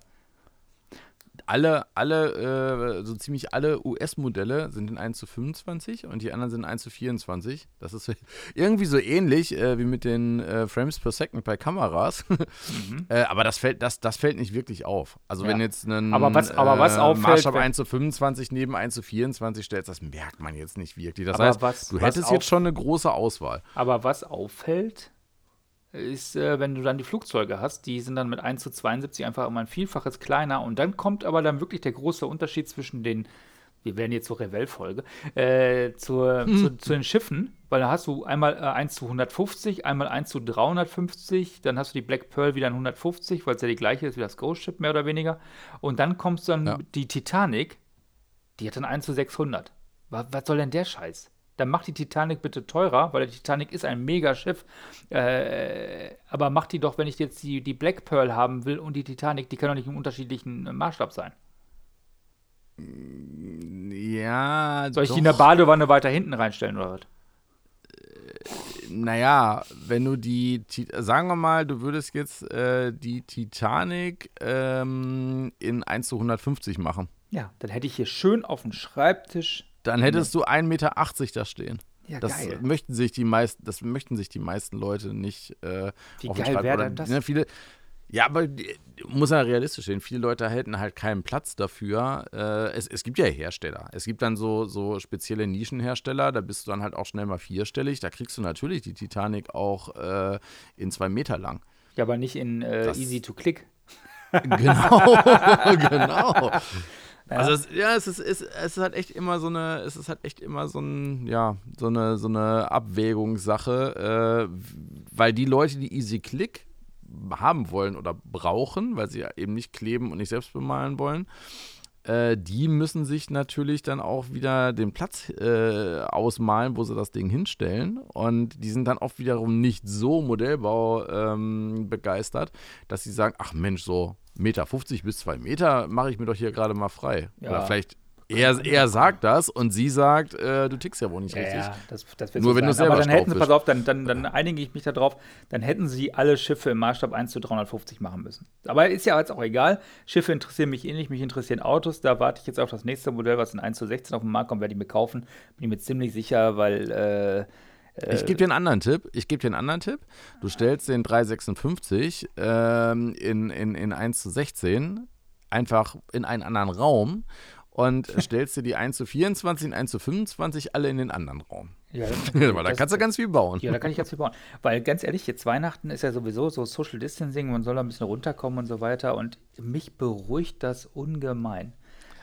alle, alle, äh, so ziemlich alle US-Modelle sind in 1 zu 25 und die anderen sind in 1 zu 24. Das ist (laughs) irgendwie so ähnlich äh, wie mit den äh, Frames per Second bei Kameras. (laughs) mhm. Äh, aber das fällt, das, das fällt nicht wirklich auf. Also, ja. wenn jetzt ein aber was, aber was äh, auffällt, Maßstab 1 zu 25 neben 1 zu 24 stellst, das merkt man jetzt nicht wirklich. Das heißt, was, du hättest jetzt schon eine große Auswahl. Aber was auffällt, ist, äh, wenn du dann die Flugzeuge hast, die sind dann mit 1 zu 72 einfach immer ein Vielfaches kleiner. Und dann kommt aber dann wirklich der große Unterschied zwischen den, wir werden jetzt zur Revell-Folge, äh, zur, hm. zu, zu, den Schiffen, weil da hast du einmal äh, 1 zu 150, einmal 1 zu 350, dann hast du die Black Pearl wieder in 150, weil es ja die gleiche ist wie das Ghost Ship, mehr oder weniger. Und dann kommst dann ja. die Titanic, die hat dann 1 zu 600. Was, was soll denn der Scheiß? Dann macht die Titanic bitte teurer, weil die Titanic ist ein Megaschiff. Äh, aber macht die doch, wenn ich jetzt die, die Black Pearl haben will und die Titanic, die kann doch nicht im unterschiedlichen Maßstab sein. Ja. Soll ich doch. die in der Badewanne weiter hinten reinstellen oder was? Äh, naja, wenn du die, sagen wir mal, du würdest jetzt äh, die Titanic ähm, in 1 zu 150 machen. Ja, dann hätte ich hier schön auf dem Schreibtisch dann hättest du 1,80 Meter da stehen. Ja, das geil. möchten sich die meisten, das möchten sich die meisten Leute nicht äh, Wie geil wäre denn das? Ne, viele, ja, aber muss ja realistisch sehen. Viele Leute hätten halt keinen Platz dafür. Äh, es, es gibt ja Hersteller. Es gibt dann so, so spezielle Nischenhersteller, da bist du dann halt auch schnell mal vierstellig. Da kriegst du natürlich die Titanic auch äh, in zwei Meter lang. Ja, aber nicht in äh, Easy to Click. (laughs) genau, (laughs) genau. Ja. Also es, ja, es ist, es, es ist halt echt immer so eine, es ist halt echt immer so ein, ja, so eine, so eine Abwägungssache, äh, weil die Leute, die Easy Click haben wollen oder brauchen, weil sie ja eben nicht kleben und nicht selbst bemalen wollen, äh, die müssen sich natürlich dann auch wieder den Platz äh, ausmalen, wo sie das Ding hinstellen. Und die sind dann auch wiederum nicht so Modellbau ähm, begeistert, dass sie sagen, ach Mensch, so Meter 50 bis 2 Meter mache ich mir doch hier gerade mal frei. Ja. Oder vielleicht er, er sagt das und sie sagt, äh, du tickst ja wohl nicht ja, richtig. Ja, das, das Nur so wenn du selber Aber dann hätten sie, pass auf, dann, dann, dann einige ich mich darauf, dann hätten sie alle Schiffe im Maßstab 1 zu 350 machen müssen. Aber ist ja jetzt auch egal. Schiffe interessieren mich ähnlich, mich interessieren Autos. Da warte ich jetzt auf das nächste Modell, was in 1 zu 16 auf den Markt kommt, werde ich mir kaufen. Bin ich mir ziemlich sicher, weil äh, ich gebe dir einen anderen Tipp. Ich gebe dir einen anderen Tipp. Du stellst den 356 ähm, in, in, in 1 zu 16 einfach in einen anderen Raum und (laughs) stellst dir die 1 zu 24 und 1 zu 25 alle in den anderen Raum. Ja, (laughs) Weil da kannst du ganz viel bauen. Ja, da kann ich ganz viel bauen. Weil ganz ehrlich, jetzt Weihnachten ist ja sowieso so Social Distancing, man soll ein bisschen runterkommen und so weiter. Und mich beruhigt das ungemein.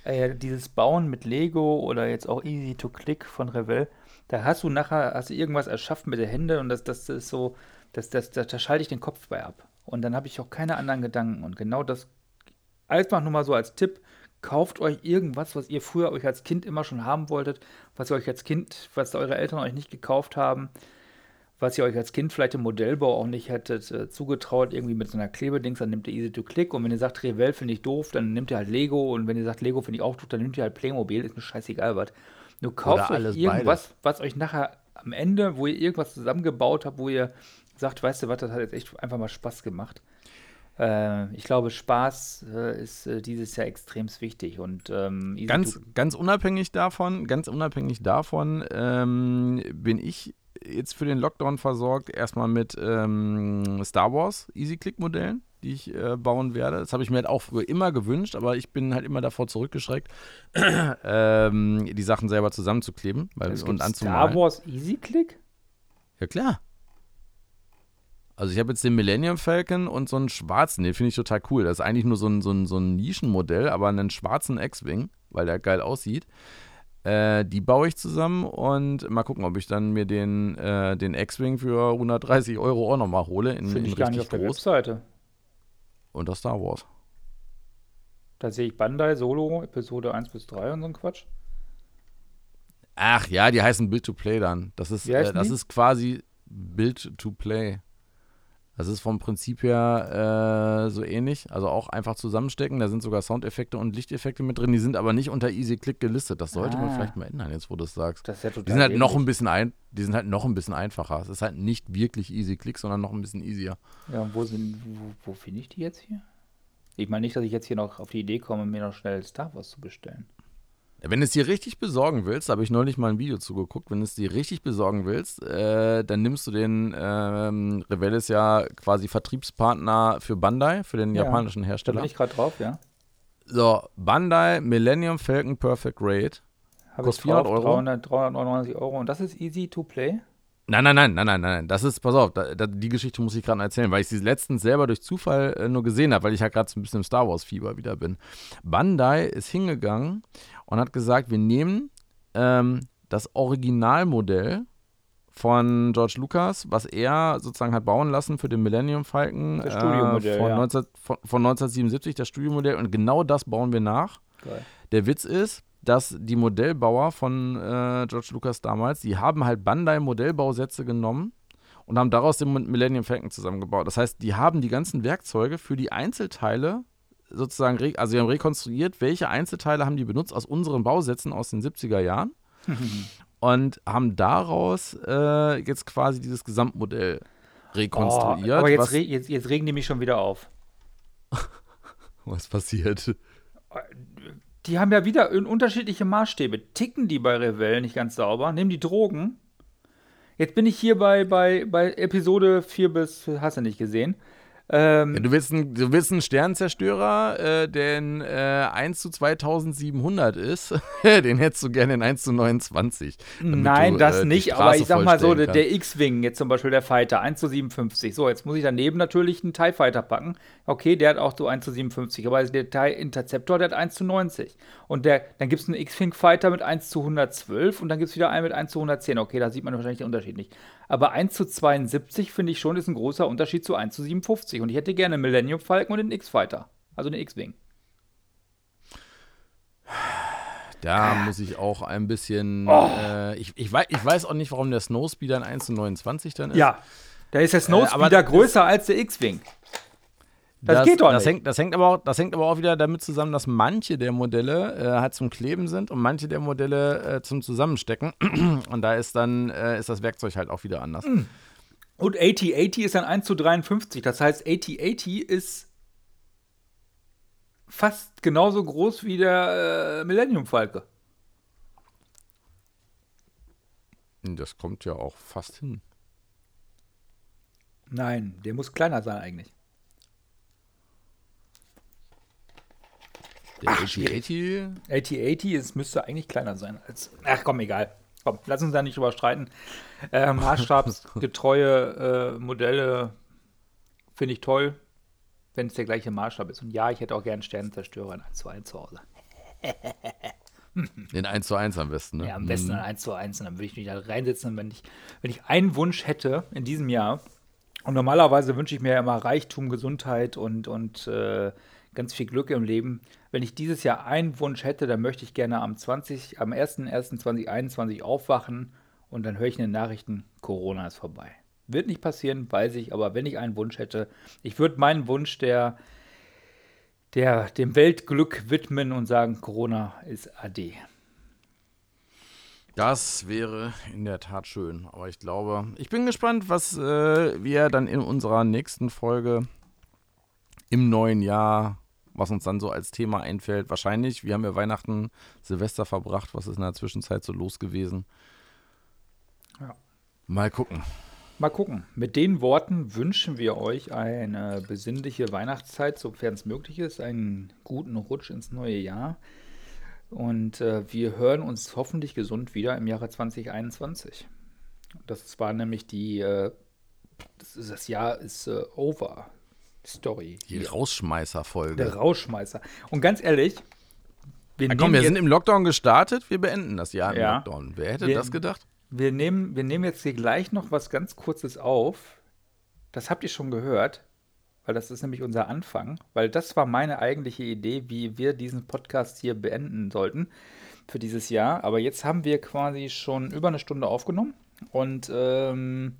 Äh, dieses Bauen mit Lego oder jetzt auch Easy to Click von Revell, da hast du nachher, hast du irgendwas erschaffen mit den Händen und das, das ist so, das, das, das, da schalte ich den Kopf bei ab. Und dann habe ich auch keine anderen Gedanken. Und genau das, einfach nur mal so als Tipp, kauft euch irgendwas, was ihr früher euch als Kind immer schon haben wolltet, was ihr euch als Kind, was eure Eltern euch nicht gekauft haben, was ihr euch als Kind vielleicht im Modellbau auch nicht hättet äh, zugetraut, irgendwie mit so einer Klebedings, dann nimmt ihr Easy to Click und wenn ihr sagt, Revell finde ich doof, dann nimmt ihr halt Lego und wenn ihr sagt, Lego finde ich auch doof, dann nimmt ihr halt Playmobil, ist mir scheißegal was. Nur kauft euch irgendwas, beide. was euch nachher am Ende, wo ihr irgendwas zusammengebaut habt, wo ihr sagt, weißt du was, das hat jetzt echt einfach mal Spaß gemacht. Äh, ich glaube, Spaß äh, ist äh, dieses Jahr extrem wichtig und ähm, ganz, ganz unabhängig davon, ganz unabhängig davon ähm, bin ich jetzt für den Lockdown versorgt erstmal mit ähm, Star Wars Easy Click Modellen, die ich äh, bauen werde. Das habe ich mir halt auch früher immer gewünscht, aber ich bin halt immer davor zurückgeschreckt, (clears throat) ähm, die Sachen selber zusammenzukleben weil, und anzumalen. Star Wars Easy Click? Ja klar. Also ich habe jetzt den Millennium Falcon und so einen schwarzen, den finde ich total cool. Das ist eigentlich nur so ein, so ein, so ein Nischenmodell, aber einen schwarzen X-Wing, weil der geil aussieht. Äh, die baue ich zusammen und mal gucken, ob ich dann mir den, äh, den X-Wing für 130 Euro auch nochmal hole. In, Finde ich gar nicht auf der Webseite. Und das Star Wars. Da sehe ich Bandai Solo Episode 1 bis 3 und so ein Quatsch. Ach ja, die heißen Build to Play dann. Das ist, äh, das ist quasi Build to Play. Das ist vom Prinzip her äh, so ähnlich. Also auch einfach zusammenstecken. Da sind sogar Soundeffekte und Lichteffekte mit drin. Die sind aber nicht unter Easy Click gelistet. Das sollte ah. man vielleicht mal ändern, jetzt wo du es sagst. Das ist ja total die sind halt noch ein bisschen ein, die sind halt noch ein bisschen einfacher. Es ist halt nicht wirklich Easy Click, sondern noch ein bisschen easier. Ja, und wo sind, wo, wo finde ich die jetzt hier? Ich meine nicht, dass ich jetzt hier noch auf die Idee komme, mir noch schnell Star Wars zu bestellen. Wenn du es dir richtig besorgen willst, habe ich neulich mal ein Video zugeguckt, wenn du es dir richtig besorgen willst, äh, dann nimmst du den, ähm, Revell ist ja quasi Vertriebspartner für Bandai, für den ja, japanischen Hersteller. Da bin ich gerade drauf, ja. So, Bandai Millennium Falcon Perfect Raid. Kostet 400 Euro. 300, 399 Euro. Und das ist easy to play? Nein, nein, nein, nein, nein, nein. Das ist, pass auf, da, da, die Geschichte muss ich gerade erzählen, weil ich sie letztens selber durch Zufall äh, nur gesehen habe, weil ich ja gerade so ein bisschen im Star Wars-Fieber wieder bin. Bandai ist hingegangen und hat gesagt, wir nehmen ähm, das Originalmodell von George Lucas, was er sozusagen hat bauen lassen für den Millennium Falcon das äh, von, ja. 19, von, von 1977, das Studiomodell. Und genau das bauen wir nach. Geil. Der Witz ist, dass die Modellbauer von äh, George Lucas damals, die haben halt Bandai-Modellbausätze genommen und haben daraus den Millennium Falcon zusammengebaut. Das heißt, die haben die ganzen Werkzeuge für die Einzelteile sozusagen, also sie haben rekonstruiert, welche Einzelteile haben die benutzt aus unseren Bausätzen aus den 70er Jahren (laughs) und haben daraus äh, jetzt quasi dieses Gesamtmodell rekonstruiert. Oh, aber jetzt, re jetzt, jetzt regen die mich schon wieder auf. (laughs) was passiert? Die haben ja wieder unterschiedliche Maßstäbe. Ticken die bei Revell nicht ganz sauber? Nehmen die Drogen? Jetzt bin ich hier bei, bei, bei Episode 4 bis, hast du nicht gesehen. Ähm, ja, du, willst einen, du willst einen Sternzerstörer, äh, der in äh, 1 zu 2700 ist. (laughs) den hättest du gerne in 1 zu 29. Nein, du, das äh, nicht, aber ich sag mal so, der, der X-Wing, jetzt zum Beispiel der Fighter, 1 zu 57. So, jetzt muss ich daneben natürlich einen TIE Fighter packen. Okay, der hat auch so 1 zu 57, aber der TIE Interceptor, der hat 1 zu 90. Und der, dann gibt es einen X-Wing Fighter mit 1 zu 112 und dann gibt es wieder einen mit 1 zu 110. Okay, da sieht man wahrscheinlich den Unterschied nicht. Aber 1 zu 72 finde ich schon ist ein großer Unterschied zu 1 zu 57. Und ich hätte gerne Millennium Falcon und den X-Fighter. Also den X-Wing. Da muss ich auch ein bisschen. Oh. Äh, ich, ich, weiß, ich weiß auch nicht, warum der Snowspeeder ein 1 zu 29 dann ist. Ja, da ist der Snowspeeder äh, größer als der X-Wing. Das, das, geht doch das nicht. Hängt, das, hängt aber auch, das hängt aber auch wieder damit zusammen, dass manche der Modelle äh, halt zum Kleben sind und manche der Modelle äh, zum Zusammenstecken. (clears throat) Und da ist dann äh, ist das Werkzeug halt auch wieder anders. Mm. Und 8080 ist dann 1 zu 53. Das heißt, 8080 ist fast genauso groß wie der äh, Millennium Falke. Das kommt ja auch fast hin. Nein, der muss kleiner sein eigentlich. Der Ach, 8080? 8080 es müsste eigentlich kleiner sein als. Ach komm, egal. Komm, lass uns da nicht drüber streiten. (laughs) Äh, maßstabsgetreue äh, Modelle finde ich toll, wenn es der gleiche Maßstab ist. Und ja, ich hätte auch gerne Sternenzerstörer in 1 zu 1 zu Hause. In 1 zu 1 am besten, ne? Ja, am besten in 1 zu 1. Und dann würde ich mich da reinsetzen, wenn ich, wenn ich einen Wunsch hätte in diesem Jahr. Und normalerweise wünsche ich mir ja immer Reichtum, Gesundheit und, und äh, ganz viel Glück im Leben. Wenn ich dieses Jahr einen Wunsch hätte, dann möchte ich gerne am 20, am 01.01.2021 aufwachen und dann höre ich in den Nachrichten, Corona ist vorbei. Wird nicht passieren, weiß ich, aber wenn ich einen Wunsch hätte, ich würde meinen Wunsch der, der, dem Weltglück widmen und sagen, Corona ist AD. Das wäre in der Tat schön. Aber ich glaube, ich bin gespannt, was äh, wir dann in unserer nächsten Folge im neuen Jahr, was uns dann so als Thema einfällt. Wahrscheinlich, wir haben ja Weihnachten, Silvester verbracht. Was ist in der Zwischenzeit so los gewesen? Ja. Mal gucken. Mal gucken. Mit den Worten wünschen wir euch eine besinnliche Weihnachtszeit, sofern es möglich ist, einen guten Rutsch ins neue Jahr. Und äh, wir hören uns hoffentlich gesund wieder im Jahre 2021. Das war nämlich die, äh, das, das, Jahr ist äh, over. Story. Die Rausschmeißer-Folge. Der Rausschmeißer. Und ganz ehrlich, wir, Na komm, wir sind im Lockdown gestartet, wir beenden das Jahr im ja, Lockdown. Wer hätte wir, das gedacht? Wir nehmen, wir nehmen jetzt hier gleich noch was ganz Kurzes auf. Das habt ihr schon gehört, weil das ist nämlich unser Anfang, weil das war meine eigentliche Idee, wie wir diesen Podcast hier beenden sollten für dieses Jahr. Aber jetzt haben wir quasi schon über eine Stunde aufgenommen und ähm,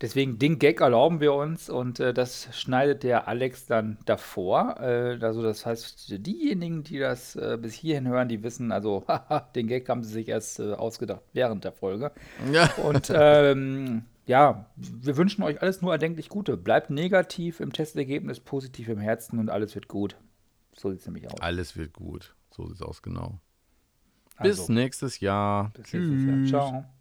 Deswegen den Gag erlauben wir uns und äh, das schneidet der Alex dann davor. Äh, also das heißt, diejenigen, die das äh, bis hierhin hören, die wissen, also (laughs) den Gag haben sie sich erst äh, ausgedacht während der Folge. Ja. Und (laughs) ähm, ja, wir wünschen euch alles nur erdenklich Gute. Bleibt negativ im Testergebnis, positiv im Herzen und alles wird gut. So sieht es nämlich aus. Alles wird gut. So sieht es aus, genau. Also, bis nächstes Jahr. Bis Tschüss. nächstes Jahr. Ciao.